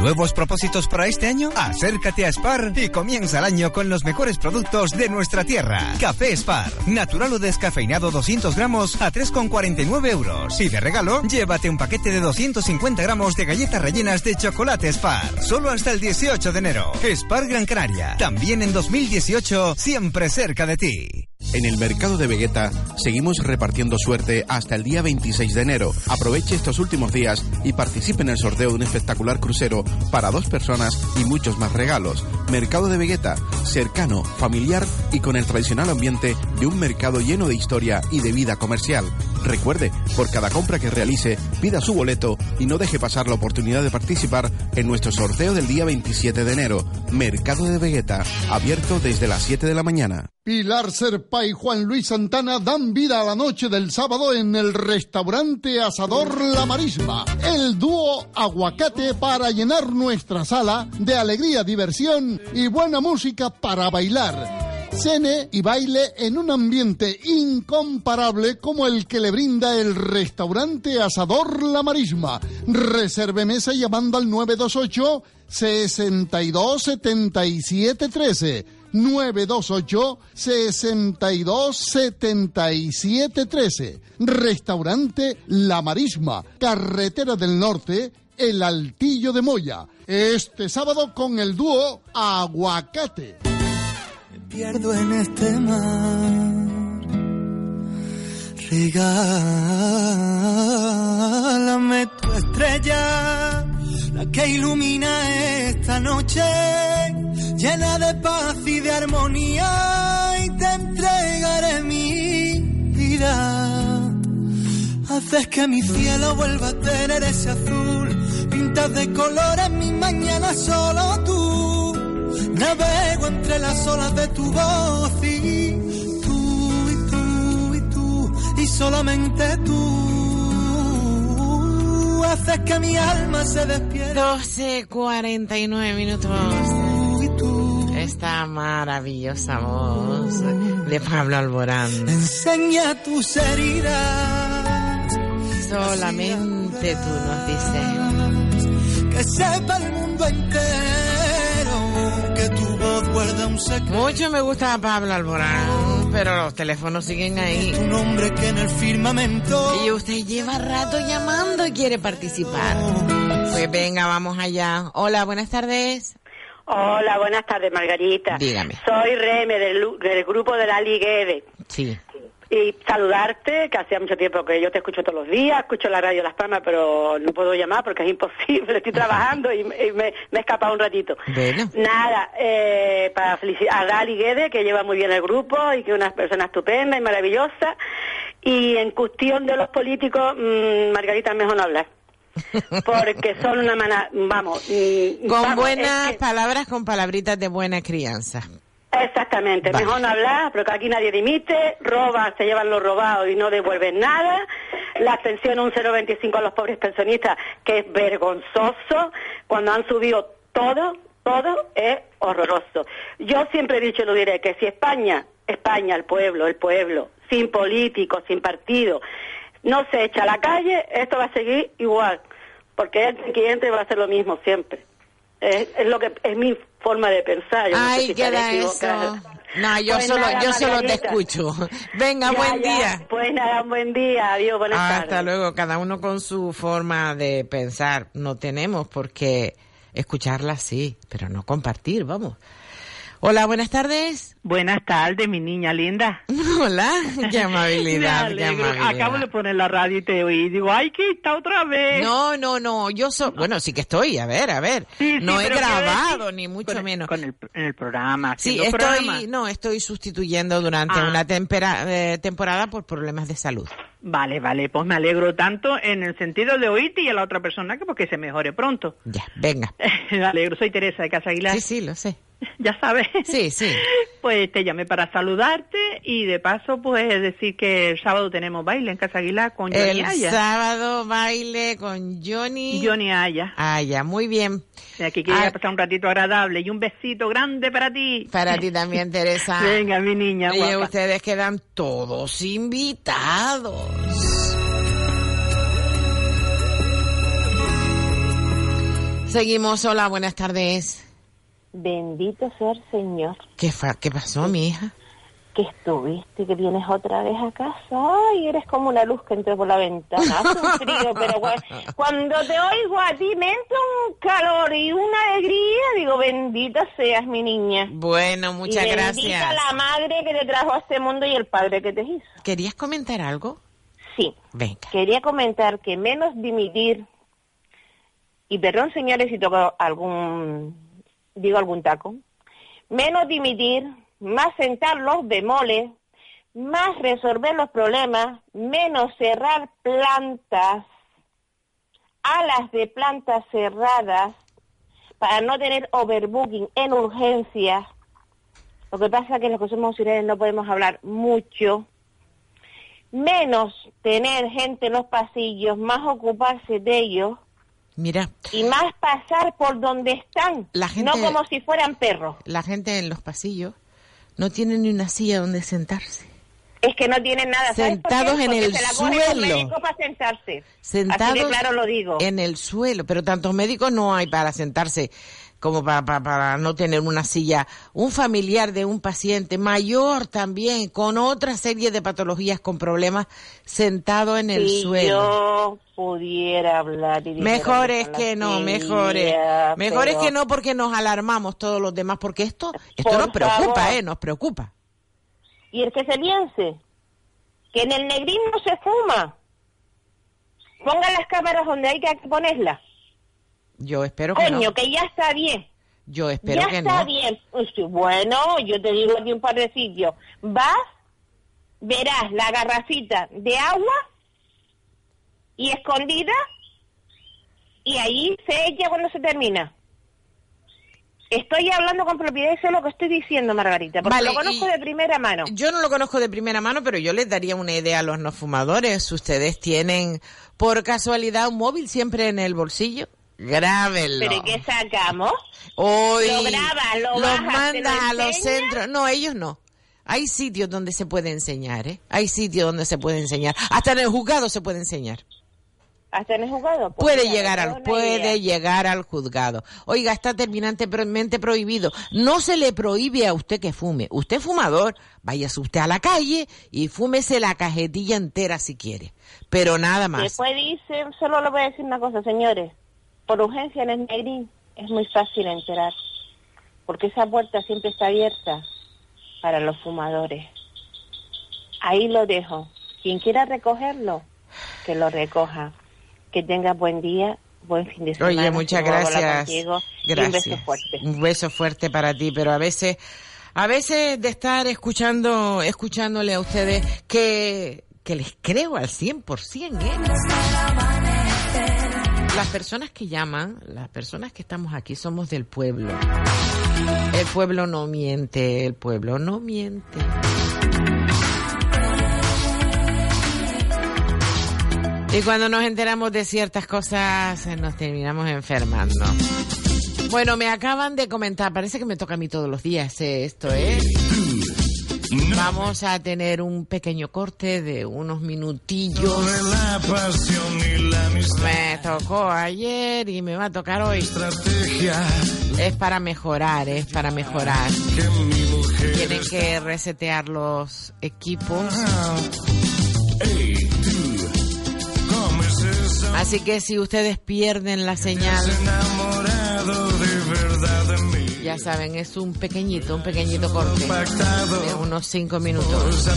¿Nuevos propósitos para este año? Acércate a Spar y comienza el año con los mejores productos de nuestra tierra. Café Spar, natural o descafeinado 200 gramos a 3,49 euros. Y de regalo, llévate un paquete de 250 gramos de galletas rellenas de chocolate Spar. Solo hasta el 18 de enero. Spar Gran Canaria. También en 2018, siempre cerca de ti. En el mercado de Vegeta seguimos repartiendo suerte hasta el día 26 de enero. Aproveche estos últimos días y participe en el sorteo de un espectacular crucero para dos personas y muchos más regalos. Mercado de Vegeta, cercano, familiar y con el tradicional ambiente de un mercado lleno de historia y de vida comercial. Recuerde, por cada compra que realice, pida su boleto y no deje pasar la oportunidad de participar en nuestro sorteo del día 27 de enero. Mercado de Vegeta, abierto desde las 7 de la mañana. Pilar Serpa y Juan Luis Santana dan vida a la noche del sábado en el restaurante Asador La Marisma. El dúo Aguacate para llenar nuestra sala de alegría, diversión y buena música para bailar. Cene y baile en un ambiente incomparable como el que le brinda el restaurante Asador La Marisma. Reserve mesa llamando al 928 62 77 13. 928 62 77 13. Restaurante La Marisma, Carretera del Norte, El Altillo de Moya. Este sábado con el dúo Aguacate. Me pierdo en este mar. Regálame tu estrella, que ilumina esta noche llena de paz y de armonía y te entregaré mi vida. Haces que mi cielo vuelva a tener ese azul, pintas de colores mi mañana solo tú. Navego entre las olas de tu voz y tú y tú y tú y solamente tú haces que mi alma se despierte. 12.49 minutos. Esta maravillosa voz de Pablo Alborán. Enseña tus heridas. Solamente tú nos dices. Que sepa el mundo entero que tu voz guarda un secreto. Mucho me gusta Pablo Alborán, pero los teléfonos siguen ahí. Tu nombre que en el firmamento. Y usted lleva rato llamando y quiere participar. Pues venga, vamos allá. Hola, buenas tardes. Hola, buenas tardes, Margarita. Dígame. Soy Reme del, del grupo de la Liguede. Sí. Y saludarte, que hacía mucho tiempo que yo te escucho todos los días, escucho la radio Las Palmas, pero no puedo llamar porque es imposible, estoy trabajando y, y me, me he escapado un ratito. Bueno. Nada, eh, para felicitar a Gali Guede, que lleva muy bien el grupo y que es una persona estupenda y maravillosa. Y en cuestión de los políticos, mm, Margarita, mejor no hablar. Porque son una mana, vamos. mm, Con vamos, buenas es que- palabras, con palabritas de buena crianza. Exactamente, Vale. mejor no hablar, porque aquí nadie dimite, roban, se llevan lo robado y no devuelven nada. la pensión un 0,25 a los pobres pensionistas, que es vergonzoso, cuando han subido todo, todo es horroroso. Yo siempre he dicho y lo diré, que si España, España, el pueblo, el pueblo, sin políticos, sin partido, no se echa a la calle, esto va a seguir igual, porque el cliente va a hacer lo mismo siempre. Es, es lo que es mi forma de pensar. Yo no sé Ay, si queda eso. No, yo Pues solo, nada, yo solo te escucho. Venga, Ya, buen ya. día. Pues nada, buen día. Adiós, buenas Hasta tardes. luego, cada uno con su forma de pensar. No tenemos por qué escucharla así, pero no compartir, vamos. Hola, buenas tardes. Buenas tardes, mi niña linda. Hola, qué amabilidad, qué amabilidad. Acabo de poner la radio y te oí. Digo, ay, que está otra vez. No, no, no, yo soy, bueno, sí que estoy, a ver, a ver. Sí, sí, no he grabado, ni mucho con- menos. Con el, en el programa. Sí, estoy, programa. no, estoy sustituyendo durante Ah. una tempera- eh, temporada por problemas de salud. Vale, vale, pues me alegro tanto en el sentido de oírte y a la otra persona que porque se mejore pronto. Ya, venga. me alegro, soy Teresa de Casa Aguilar. Sí, sí, lo sé. Ya sabes. Sí, sí. Pues te llamé para saludarte y de paso pues decir que el sábado tenemos baile en Casa Aguilar con Johnny El Aya. sábado baile con Johnny. Johnny Aya. Aya, muy bien. Aquí quería Ah. pasar un ratito agradable y un besito grande para ti. Para ti también, Teresa. Venga, mi niña Y guapa. ustedes quedan todos invitados. Seguimos. Hola, buenas tardes. Bendito sea el Señor ¿Qué, fa- qué pasó, mi hija? que estuviste, que vienes otra vez a casa. Ay, eres como una luz que entró por la ventana. Hace un frío, pero bueno, cuando te oigo a ti me entra un calor y una alegría. Digo, bendita seas mi niña. Bueno, muchas y gracias. Bendita la madre que te trajo a este mundo y el padre que te hizo. ¿Querías comentar algo? Sí. Venga. Quería comentar que menos dimitir, y perdón señores si toco algún, digo algún taco, menos dimitir, más sentar los bemoles, más resolver los problemas, menos cerrar plantas, alas de plantas cerradas, para no tener overbooking en urgencias. Lo que pasa es que los que somos auxiliares no podemos hablar mucho, menos tener gente en los pasillos, más ocuparse de ellos Mira, y más pasar por donde están, La gente- no como si fueran perros. la gente en los pasillos no tiene ni una silla donde sentarse. Es que no tienen nada. ¿sabes por qué? Sentados en el se la suelo. para sentarse. Sentados Así de claro lo digo. en el suelo, pero tantos médicos no hay para sentarse como para, para, para no tener una silla. Un familiar de un paciente mayor también, con otra serie de patologías, con problemas, sentado en el si suelo. yo pudiera hablar y Mejor es que no, mejor es, mejor es que no porque nos alarmamos todos los demás, porque esto, esto Por nos preocupa, favor. eh, nos preocupa. Y el que se piense que en el negrín no se fuma. Pongan las cámaras donde hay que ponerlas. Yo espero que Coño, no. que ya está bien. Yo espero ya que está no. bien. Pues, Bueno, yo te digo aquí un par de sitios. Vas, verás la garrafita de agua y escondida y ahí se echa cuando se termina. Estoy hablando con propiedad y sé lo que estoy diciendo, Margarita, porque Vale, lo conozco de primera mano. Yo no lo conozco de primera mano, pero yo les daría una idea a los no fumadores. Ustedes tienen, por casualidad, un móvil siempre en el bolsillo. Grábenlo. ¿Pero ¿y qué sacamos? Hoy Lo grabas, lo los mandas a los centros. No, ellos no. Hay sitios donde se puede enseñar, ¿eh? Hay sitios donde se puede enseñar. Hasta en el juzgado se puede enseñar. ¿Hasta en el juzgado? Pues Puede llegar al puede idea. llegar al juzgado. Oiga, está terminantemente prohibido. No se le prohíbe a usted que fume. Usted es fumador, váyase usted a la calle y fúmese la cajetilla entera si quiere. Pero nada más. Después dice, solo le voy a decir una cosa, señores. Por urgencia en el negrín es muy fácil enterar. Porque esa puerta siempre está abierta para los fumadores. Ahí lo dejo. Quien quiera recogerlo, que lo recoja. Que tenga buen día, buen fin de semana. Oye, muchas gracias. y un beso Gracias. fuerte. Un beso fuerte para ti, pero a veces, a veces de estar escuchando, escuchándole a ustedes que, que les creo al 100%, ¿eh? Las personas que llaman, las personas que estamos aquí somos del pueblo. El pueblo no miente, el pueblo no miente. Y cuando nos enteramos de ciertas cosas, eh, nos terminamos enfermando. Bueno, me acaban de comentar, parece que me toca a mí todos los días eh, esto, ¿eh? Vamos a tener un pequeño corte de unos minutillos. la pasión y la. Me tocó ayer y me va a tocar hoy. Es para mejorar, es para mejorar. Tienen que resetear los equipos. ¿Cómo es eso? Así que si ustedes pierden la señal, de verdad. Ya saben, es un pequeñito, un pequeñito corte de unos cinco minutos.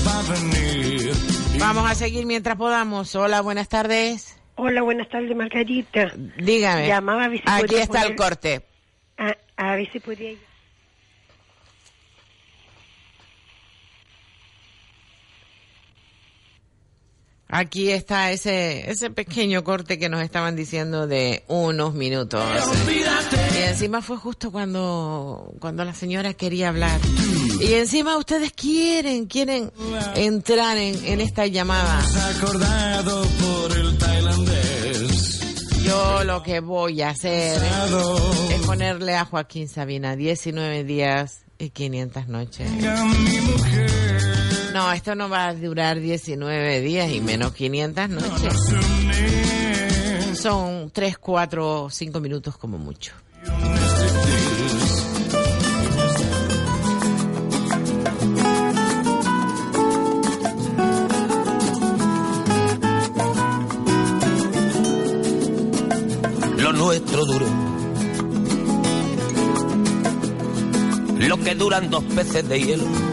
Vamos a seguir mientras podamos. Hola, buenas tardes. Hola, buenas tardes, Margarita. Dígame. Llamaba a Aquí está el corte. A, a ver si podía... Aquí está ese, ese pequeño corte que nos estaban diciendo de unos minutos. Y encima fue justo cuando, cuando la señora quería hablar. Y encima ustedes quieren, quieren entrar en, esta llamada. Yo lo que voy a hacer es ponerle a Joaquín Sabina 19 días y 500 noches. No, esto no va a durar 19 días y menos 500 noches. Son 3, 4, 5 minutos como mucho. lo nuestro duró. Lo que duran dos peces de hielo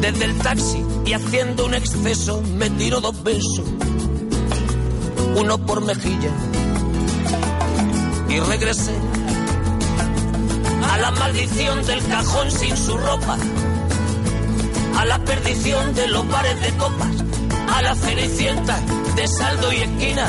Desde el taxi y haciendo un exceso me tiró dos besos, uno por mejilla. Y regresé a la maldición del cajón sin su ropa, a la perdición de los bares de copas, a la cenicienta de saldo y esquina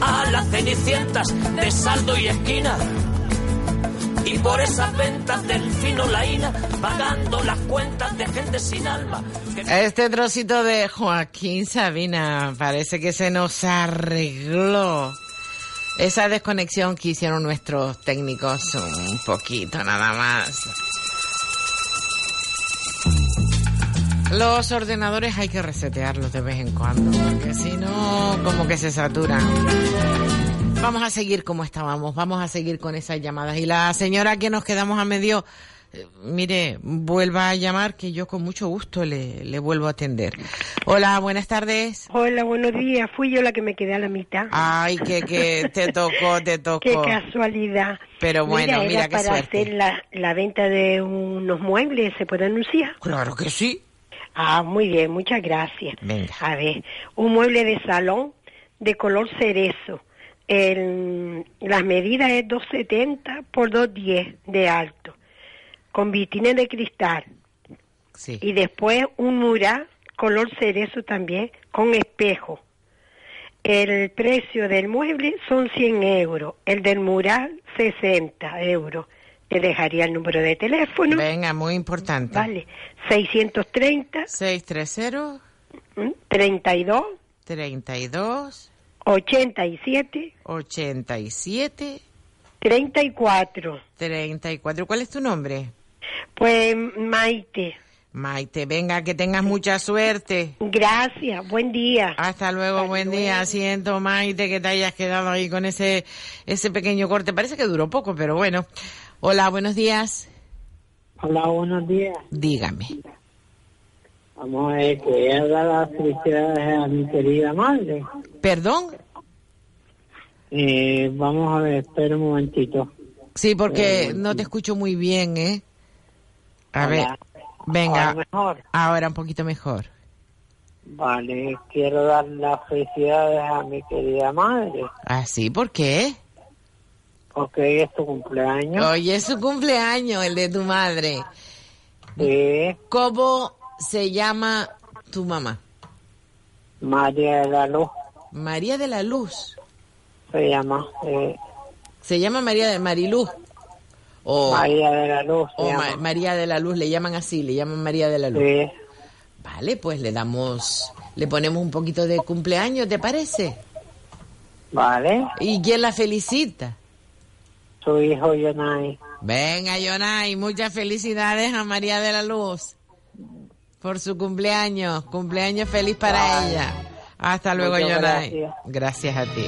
a las cenicientas de saldo y esquina. Y por esas ventas del fino laína, pagando las cuentas de gente sin alma. Este trocito de Joaquín Sabina parece que se nos arregló. Esa desconexión que hicieron nuestros técnicos un poquito nada más. Los ordenadores hay que resetearlos de vez en cuando, porque si no, como que se saturan. Vamos a seguir como estábamos, vamos a seguir con esas llamadas. Y la señora que nos quedamos a medio, eh, mire, vuelva a llamar que yo con mucho gusto le, le vuelvo a atender. Hola, buenas tardes. Hola, buenos días. Fui yo la que me quedé a la mitad. Ay, que, que te tocó, te tocó. Qué casualidad. Pero bueno, mira, mira, era qué para suerte. hacer la, la venta de unos muebles, ¿se puede anunciar? Claro que sí. Ah, muy bien, muchas gracias. Venga. A ver, un mueble de salón de color cerezo. El, las medidas es 270 por 210 de alto, con vitines de cristal. Sí. Y después un mural color cerezo también, con espejo. El precio del mueble son 100 euros, el del mural 60 euros. Te dejaría el número de teléfono. Venga, muy importante. Vale, 630 630 ¿m? 32 32 87 87 34. 34. ¿Cuál es tu nombre? Pues Maite. Maite, venga, que tengas mucha suerte. Gracias, buen día. Hasta luego, buen día. Siento, Maite, que te hayas quedado ahí con ese, ese pequeño corte. Parece que duró poco, pero bueno. Hola, buenos días. Hola, buenos días. Dígame. Vamos a ver, quería dar las felicidades a mi querida madre. ¿Perdón? Eh, vamos a ver, espera un momentito. Sí, porque Eh, no te escucho muy bien, ¿eh? A Hola. ver, venga. Ahora mejor. Ahora un poquito mejor. Vale, quiero dar las felicidades a mi querida madre, ¿Ah, sí? ¿Por qué? Hoy es tu cumpleaños. Hoy es su cumpleaños, el de tu madre. Sí, ¿Cómo se llama tu mamá? María de la Luz María de la Luz. se llama. eh, Se llama María de Mariluz. O, María de la Luz o. Ma- María de la Luz, le llaman así, le llaman María de la Luz. Sí, Vale, pues le damos, le ponemos un poquito de cumpleaños, ¿te parece? vale. ¿Y quién la felicita? Su hijo Yonai. Venga, Yonay, muchas felicidades a María de la Luz por su cumpleaños. Cumpleaños feliz para ella. Hasta luego, Muchas Yonay. gracias. Gracias a ti.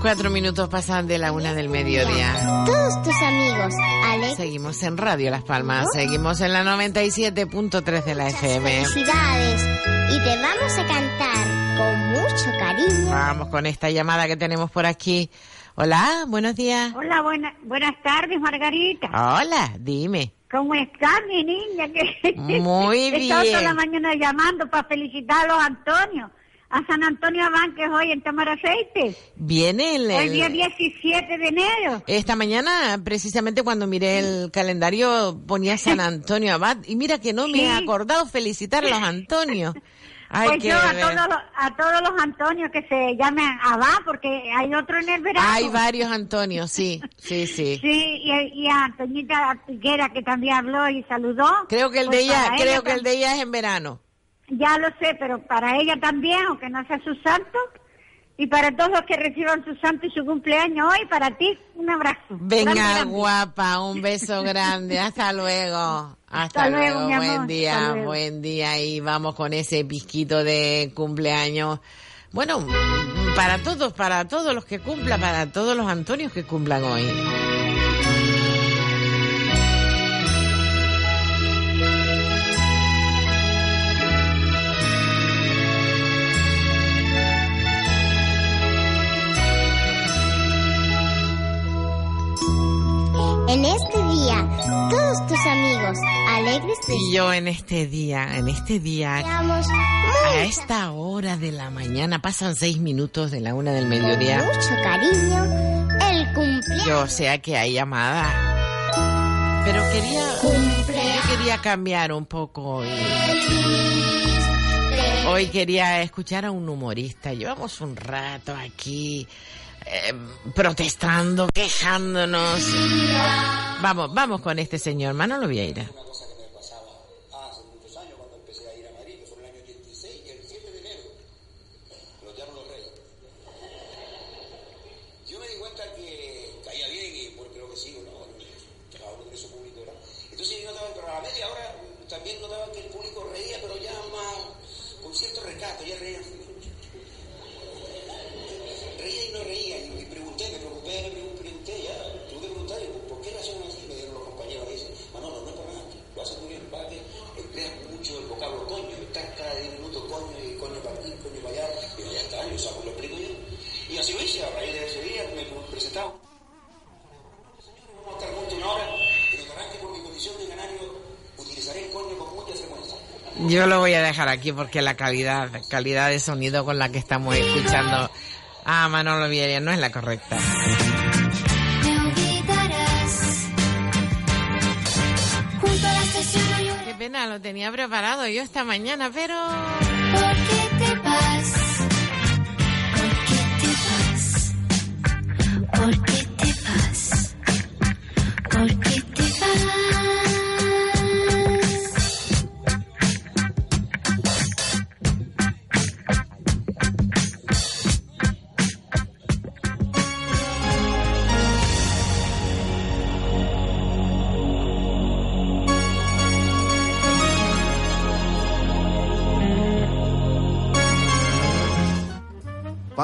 Cuatro minutos pasan de la una del mediodía. Todos tus amigos, Alex. Seguimos en Radio Las Palmas, seguimos en la 97.3 de la FM. Felicidades. Y te vamos a cantar con mucho cariño. Vamos con esta llamada que tenemos por aquí. Hola, buenos días. Hola, buena, buenas tardes, Margarita. Hola, dime. ¿Cómo estás, mi niña? Que Muy He estado toda bien. la mañana llamando para felicitar a los Antonios. A San Antonio Abán, que es hoy en Tomar Aceite. Viene el, Hoy día el- 17 de enero. esta mañana, precisamente cuando miré el calendario, ponía San Antonio Abad. Y mira que no me he acordado felicitar a los Antonios. Hay pues que yo a ver. todos, los, a todos los Antonios que se llamen Abá, porque hay otro en el verano. Hay varios Antonio, sí, sí, sí. Sí, y, y a Antoñita Tiguera que también habló y saludó. Creo que el Pues de ella, para creo que el de ella es en verano. Ya lo sé, pero para ella también, aunque no sea su santo. Y para todos los que reciban su santo y su cumpleaños hoy, para ti, un abrazo. Venga, Grande, guapa, un beso grande. Hasta luego. Hasta, Hasta luego, buen día, luego. buen día. Y vamos con ese pisquito de cumpleaños. Bueno, para todos, para todos los que cumplan, para todos los Antonios que cumplan hoy. En este día, todos tus amigos alegres Y yo en este día, en este día, a esta hora de la mañana, pasan seis minutos de la una del mediodía. mucho cariño el cumpleaños. Yo sé que hay llamada. Pero quería, yo quería cambiar un poco hoy. Hoy quería escuchar a un humorista. Llevamos un rato aquí eh, protestando, quejándonos. Vamos, vamos con este señor, Manolo Vieira. Yo me di cuenta que caía bien y bueno, creo que sí, bueno, cada uno tiene su público, ¿verdad? Entonces yo notaba que a la media hora mm, también notaba que el público reía, pero ya más con cierto recato, ya reía. Reía y no reía, y, y pregunté, me preocupé, me pregun- pregunté, ya, tuve que preguntar, y, ¿por qué razón así? Me dieron los compañeros, me dicen, Manolo, no es por nada, lo haces muy bien, para que empleas mucho el vocablo coño, estás cada 10 minutos coño y coño para aquí, coño para allá, y yo, ya está, yo saco, lo explico yo. Y así lo hice, a raíz de ese día me he presentado. Vamos a estar juntos una hora, pero notarán que por mi condición de canario utilizaré el coño con mucha frecuencia. Yo lo voy a dejar aquí porque la calidad, calidad de sonido con la que estamos escuchando a Manolo Vieira no es la correcta. Qué pena, lo tenía preparado yo esta mañana, pero...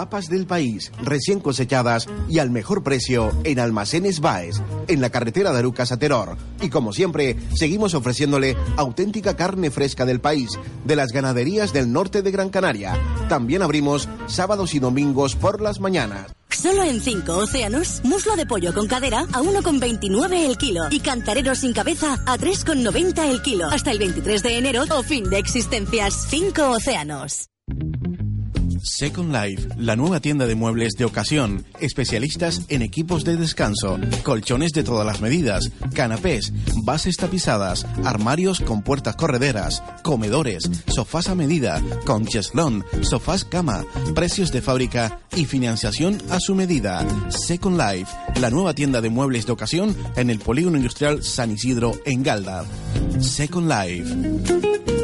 Del país, recién cosechadas y al mejor precio en Almacenes Baes, en la carretera de Arucas a Teror. Y como siempre, seguimos ofreciéndole auténtica carne fresca del país, de las ganaderías del norte de Gran Canaria. También abrimos sábados y domingos por las mañanas. Solo en 5 océanos, muslo de pollo con cadera a 1,29 el kilo y cantarero sin cabeza a 3,90 el kilo. Hasta el 23 de enero o fin de existencias. 5 océanos. Second Life, la nueva tienda de muebles de ocasión, especialistas en equipos de descanso, colchones de todas las medidas, canapés, bases tapizadas, armarios con puertas correderas, comedores, sofás a medida, con cheslón, sofás cama, precios de fábrica y financiación a su medida. Second Life, la nueva tienda de muebles de ocasión en el Polígono Industrial San Isidro en Galda. Second Life.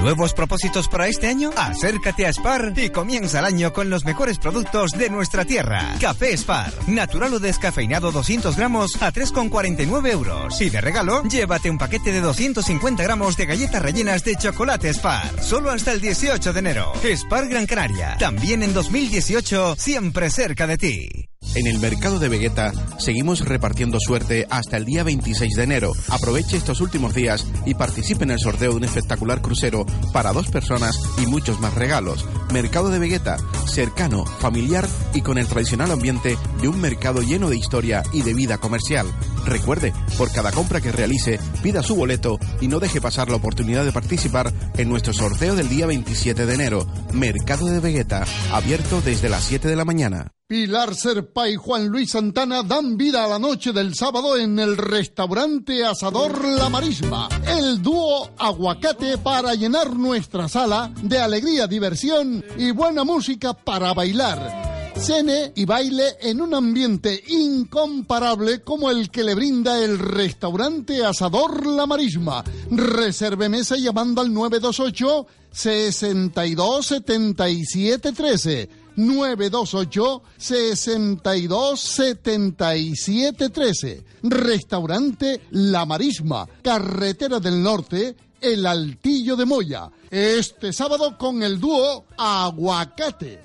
¿Nuevos propósitos para este año? Acércate a Spar y comienza el año con los mejores productos de nuestra tierra. Café Spar, natural o descafeinado 200 gramos a 3,49 euros. Y de regalo, llévate un paquete de 250 gramos de galletas rellenas de chocolate Spar. Solo hasta el 18 de enero. Spar Gran Canaria. También en 2018, siempre cerca de ti. En el mercado de Vegeta seguimos repartiendo suerte hasta el día 26 de enero. Aproveche estos últimos días y participe en el sorteo de un espectacular crucero para dos personas y muchos más regalos. Mercado de Vegeta, cercano, familiar y con el tradicional ambiente de un mercado lleno de historia y de vida comercial. Recuerde, por cada compra que realice, pida su boleto y no deje pasar la oportunidad de participar en nuestro sorteo del día 27 de enero. Mercado de Vegeta, abierto desde las 7 de la mañana. Pilar Serpa y Juan Luis Santana dan vida a la noche del sábado en el restaurante Asador La Marisma. El dúo Aguacate para llenar nuestra sala de alegría, diversión y buena música para bailar. Cene y baile en un ambiente incomparable como el que le brinda el restaurante Asador La Marisma. Reserve mesa llamando al 928 62 77 13. 928 62 77 13. Restaurante La Marisma, Carretera del Norte, El Altillo de Moya. Este sábado con el dúo Aguacate.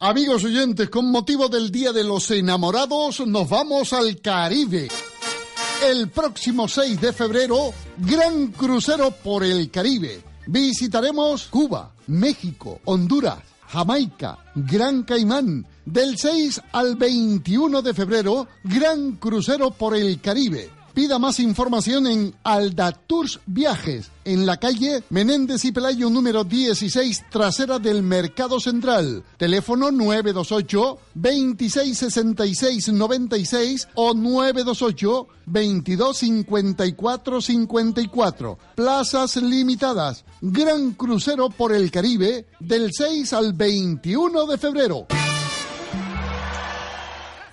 Amigos oyentes, con motivo del Día de los Enamorados, nos vamos al Caribe. El próximo 6 de febrero, gran crucero por el Caribe. Visitaremos Cuba, México, Honduras, Jamaica, Gran Caimán. Del 6 al 21 de febrero, gran crucero por el Caribe. Pida más información en Aldatours Viajes, en la calle Menéndez y Pelayo número 16, trasera del Mercado Central. Teléfono 928 2666 96 o 928 2254 54. Plazas limitadas. Gran crucero por el Caribe del 6 al 21 de febrero.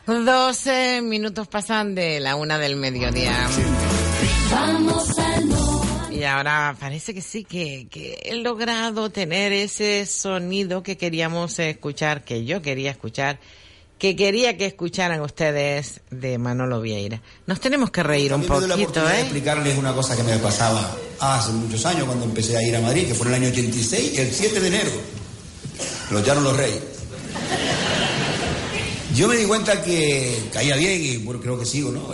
12 minutos pasan de la una del mediodía. Vamos al Y ahora parece que sí, que, que he logrado tener ese sonido que queríamos escuchar, que yo quería escuchar, que quería que escucharan ustedes de Manolo Vieira. Nos tenemos que reír un la poquito, de ¿eh? explicarles una cosa que me pasaba hace muchos años cuando empecé a ir a Madrid, que fue en el año 86, el 7 de enero. Los llanos los reyes. Yo me di cuenta que caía bien y bueno, creo que sigo, ¿no?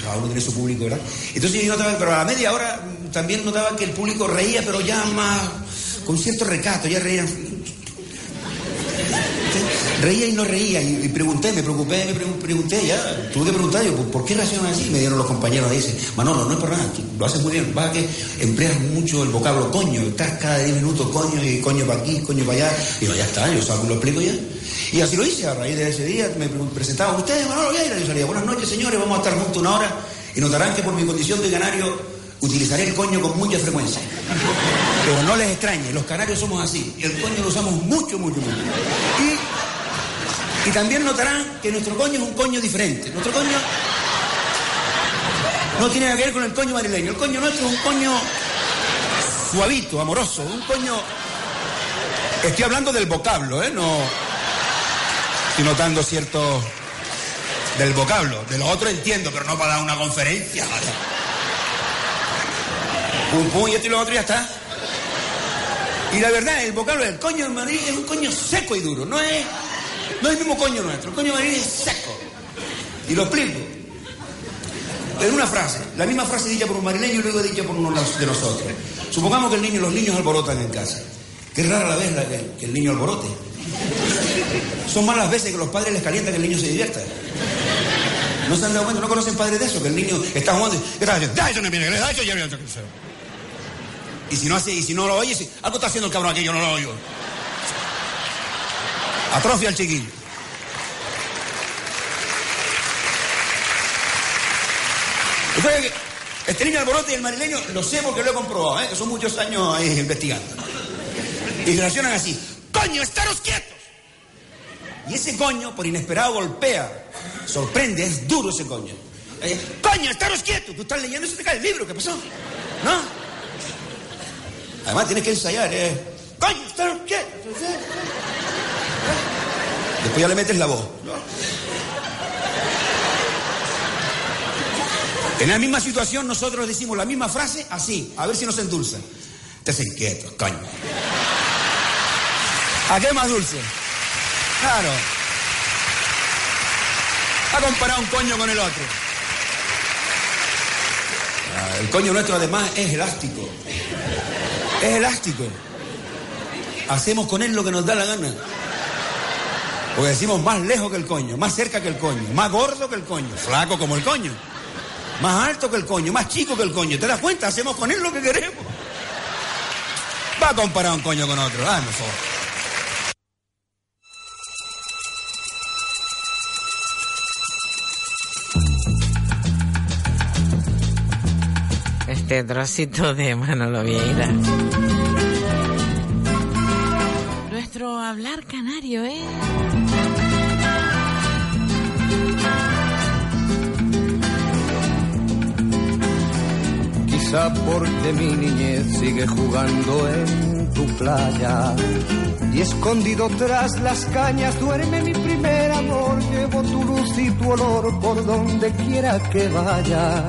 Cada uno tiene su público, ¿verdad? Entonces yo notaba, pero a la media hora también notaba que el público reía, pero ya más, con cierto recato, ya reían. Reía y no reía, y, pregunté, me preocupé, me pregun- pregunté ya, tuve que preguntar, yo, ¿por, qué reaccionan así? Me dieron los compañeros, dicen, Manolo, no es por nada, tú lo haces muy bien, pasa que empleas mucho el vocablo coño, estás cada 10 minutos coño y coño para aquí, coño para allá, y yo, ya está, yo salgo y lo explico ya. Y así lo hice, a raíz de ese día me pre- presentaban ustedes, Manolo Vieira, yo salía, buenas noches señores, vamos a estar juntos una hora, y notarán que por mi condición de canario utilizaré el coño con mucha frecuencia. Pero no les extrañe, los canarios somos así, el coño lo usamos mucho, mucho, mucho. Y, y también notarán que nuestro coño es un coño diferente. Nuestro coño no tiene nada que ver con el coño madrileño. El coño nuestro es un coño suavito, amoroso, un coño... Estoy hablando del vocablo, ¿eh? No... Estoy notando cierto... Del vocablo. De lo otro entiendo, pero no para dar una conferencia. Pum, pum, y esto lo otro y ya está. Y la verdad, el vocablo del coño de Madrid es un coño seco y duro. No es, no es el mismo coño nuestro. El coño de Madrid es seco. Y lo explico. En una frase, la misma frase dicha por un madrileño y luego dicha por uno de nosotros. Supongamos que el niño, los niños alborotan en casa. Qué rara la vez la que, el niño alborote. Son más las veces que los padres les calientan que el niño se divierta. ¿No se han dado cuenta? ¿No conocen padres de eso? Que el niño está jugando. ¿Qué estás haciendo? "Da, eso no viene, da, eso ya viene". Y si no hace, y si no lo oyes, si- algo está haciendo el cabrón aquí, yo no lo oigo. Atrofia al chiquillo. Entonces, este niño alborote y el madrileño, lo sé porque lo he comprobado, ¿eh? que son muchos años ahí investigando. Y reaccionan así, ¡coño, estaros quietos! Y ese coño, por inesperado, golpea, sorprende, es duro ese coño. Eh, ¡Coño, estaros quietos! Tú estás leyendo se te cae el libro, ¿qué pasó? ¿No? Además tienes que ensayar, ¿eh? ¡Coño, estaros quietos! Después ya le metes la voz. En la misma situación nosotros decimos la misma frase así, a ver si nos endulza. Te hacen quietos, coño. ¿A qué más dulce? Claro. Ha comparado un coño con el otro. Ah, El coño nuestro además es elástico. Es elástico. Hacemos con él lo que nos da la gana. Porque decimos más lejos que el coño, más cerca que el coño, más gordo que el coño, flaco como el coño, más alto que el coño, más chico que el coño. ¿Te das cuenta? Hacemos con él lo que queremos. Va a comparar un coño con otro. Ah, no Este trocito de Manolo Vieira. Nuestro hablar canario, ¿eh? Quizá porque mi niñez sigue jugando en tu playa. Y escondido tras las cañas duerme mi primer amor. Llevo tu luz y tu olor por donde quiera que vaya.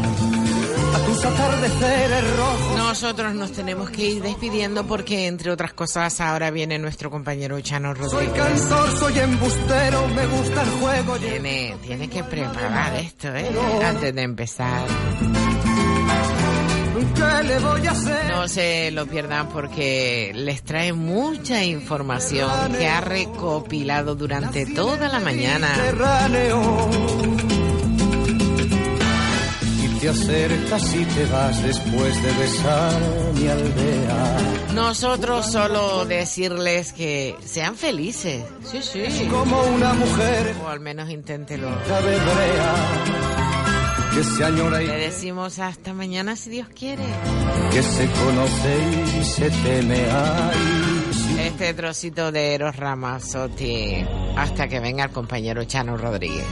A tus atardeceres rojos. Nosotros nos tenemos que ir despidiendo porque, entre otras cosas, ahora viene nuestro compañero Chano Soy Rodríguez. cantor, soy embustero, me gusta el juego. Tiene, tiene que preparar esto, ¿eh? Antes de empezar. ¿Qué le voy a hacer? No se lo pierdan porque les trae mucha información que ha recopilado durante toda la mañana. Te acercas y te vas después de besar mi aldea. Nosotros solo decirles que sean felices. Sí, sí. Como una mujer O al menos inténtelo. que se añora y Le decimos hasta mañana si Dios quiere. que se conoce y se teme. Ay, Este trocito de Eros Ramazzotti hasta que venga el compañero Chano Rodríguez.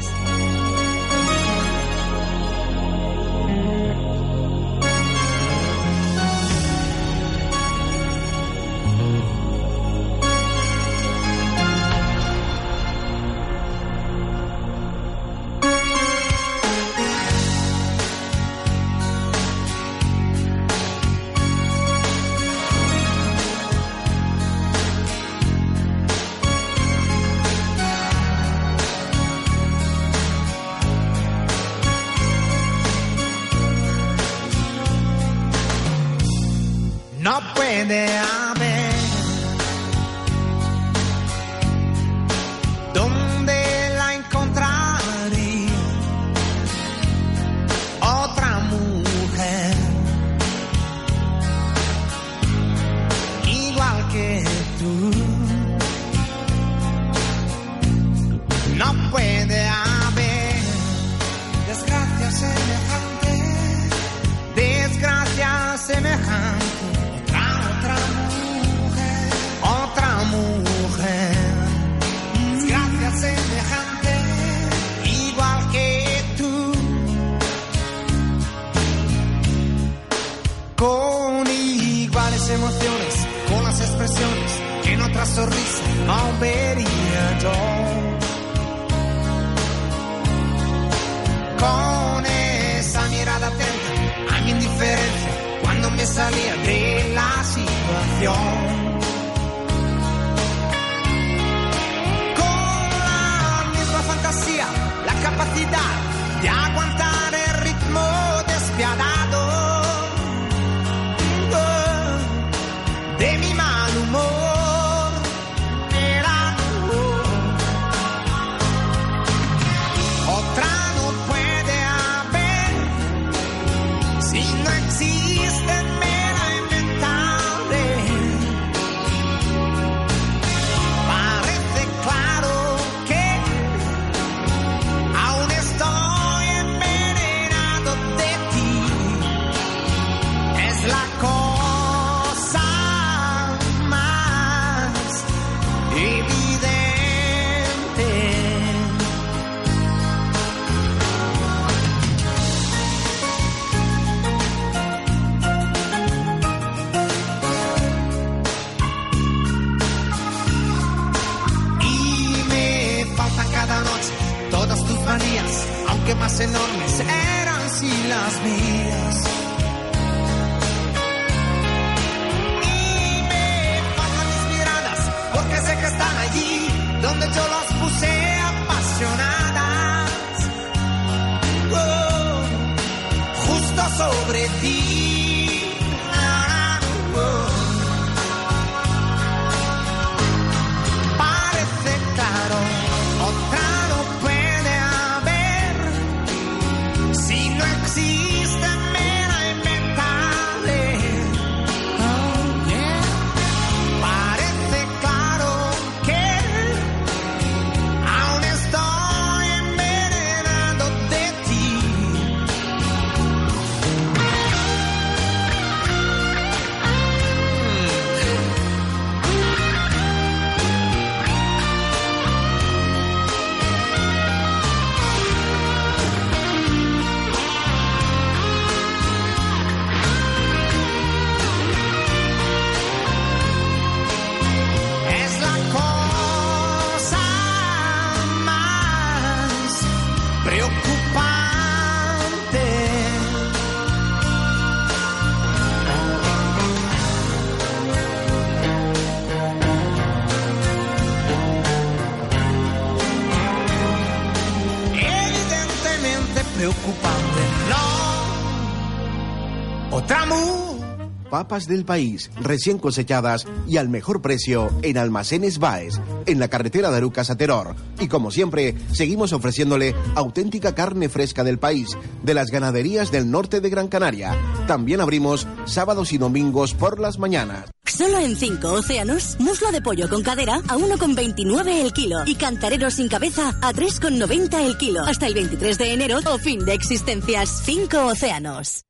Papas del país, recién cosechadas y al mejor precio en Almacenes Baes, en la carretera de Arucas a Teror. Y como siempre, seguimos ofreciéndole auténtica carne fresca del país, de las ganaderías del norte de Gran Canaria. También abrimos sábados y domingos por las mañanas. Solo en 5 océanos, muslo de pollo con cadera a 1,29 el kilo y cantarero sin cabeza a 3,90 el kilo. Hasta el 23 de enero o fin de existencias. 5 océanos.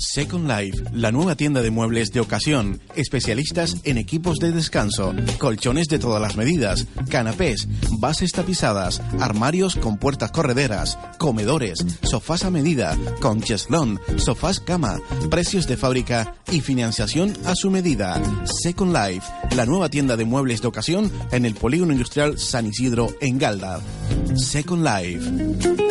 Second Life, la nueva tienda de muebles de ocasión, especialistas en equipos de descanso, colchones de todas las medidas, canapés, bases tapizadas, armarios con puertas correderas, comedores, sofás a medida, con cheslón, sofás cama, precios de fábrica y financiación a su medida. Second Life, la nueva tienda de muebles de ocasión en el Polígono Industrial San Isidro en Galda. Second Life.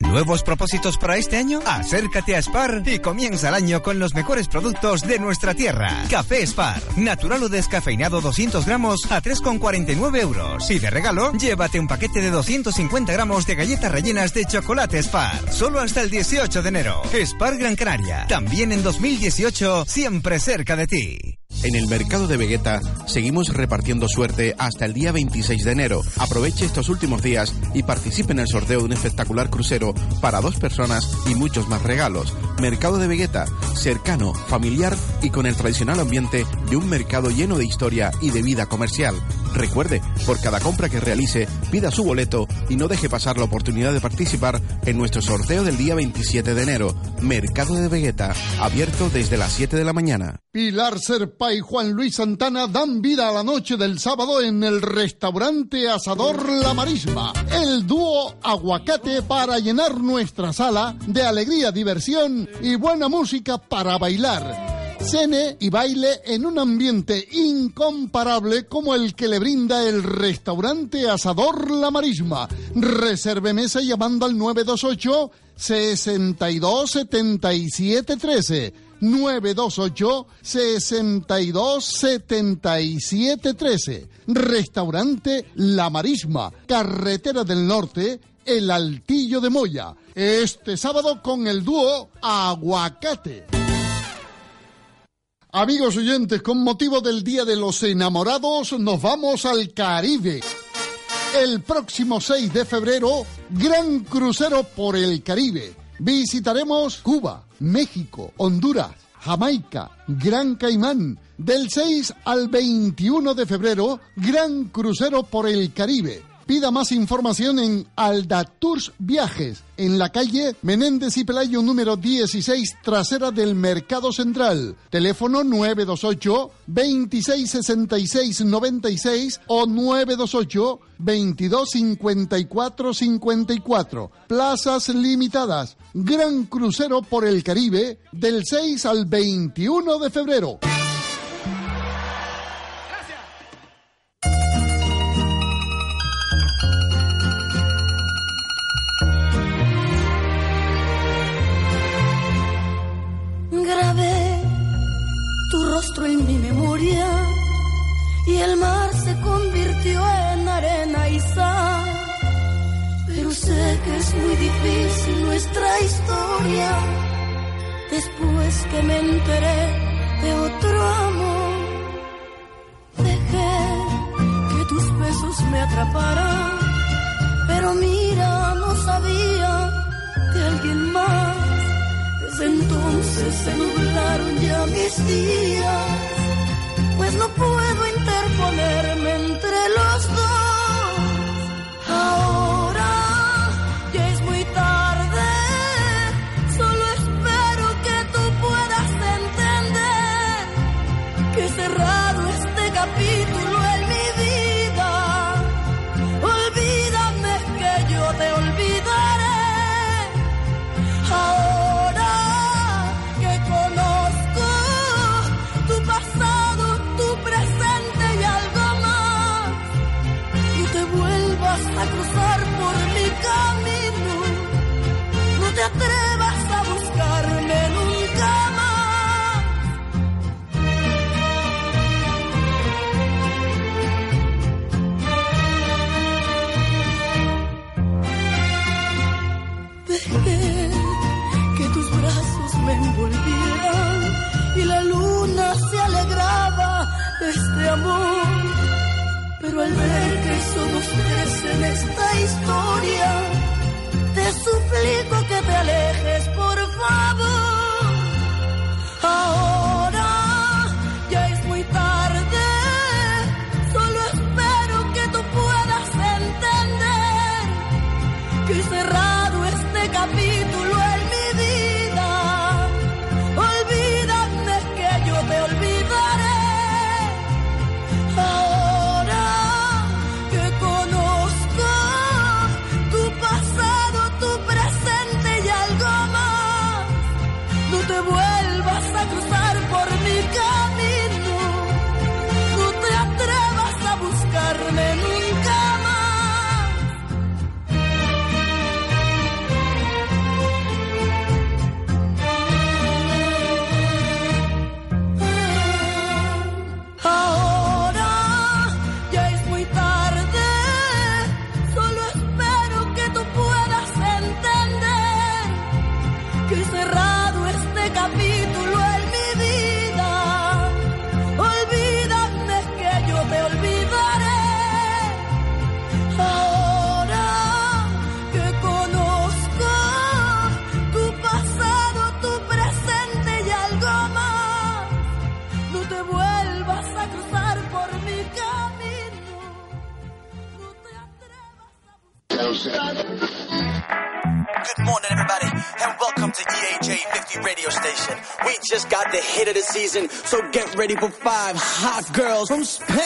¿Nuevos propósitos para este año? Acércate a Spar y comienza el año con los mejores productos de nuestra tierra. Café Spar, natural o descafeinado 200 gramos a 3,49 euros. Y de regalo, llévate un paquete de 250 gramos de galletas rellenas de chocolate Spar. Solo hasta el 18 de enero. Spar Gran Canaria. También en 2018, siempre cerca de ti. En el mercado de Vegeta seguimos repartiendo suerte hasta el día 26 de enero. Aproveche estos últimos días y participe en el sorteo de un espectacular crucero para dos personas y muchos más regalos. Mercado de Vegeta, cercano, familiar y con el tradicional ambiente de un mercado lleno de historia y de vida comercial. Recuerde, por cada compra que realice, pida su boleto y no deje pasar la oportunidad de participar en nuestro sorteo del día 27 de enero. Mercado de Vegeta, abierto desde las 7 de la mañana. Pilar Serpa y Juan Luis Santana dan vida a la noche del sábado en el restaurante Asador La Marisma. El dúo Aguacate para llenar nuestra sala de alegría, diversión y buena música para bailar. Cene y baile en un ambiente incomparable como el que le brinda el restaurante Asador La Marisma. Reserve mesa llamando al 928 62 77 13. 928 62 77 13. Restaurante La Marisma, Carretera del Norte, El Altillo de Moya. Este sábado con el dúo Aguacate. Amigos oyentes, con motivo del Día de los Enamorados, nos vamos al Caribe. El próximo 6 de febrero, gran crucero por el Caribe. Visitaremos Cuba, México, Honduras, Jamaica, Gran Caimán, Del 6 al 21 de febrero, gran crucero por el Caribe. Pida más información en Alda Tours Viajes, en la calle Menéndez y Pelayo número 16, trasera del Mercado Central. Teléfono 928 2666 96 o 928 2254 54. Plazas limitadas. Gran crucero por el Caribe del 6 al 21 de febrero. Grabé tu rostro en mi memoria y el mar se convirtió en arena y sal. Pero sé que es muy difícil nuestra historia. Después que me enteré de otro amor, dejé que tus besos me atraparan. Pero mira, no sabía de alguien más. Entonces se nublaron ya mis días, pues no puedo interponerme entre los dos. No te atrevas so get ready for five hot girls from Spain.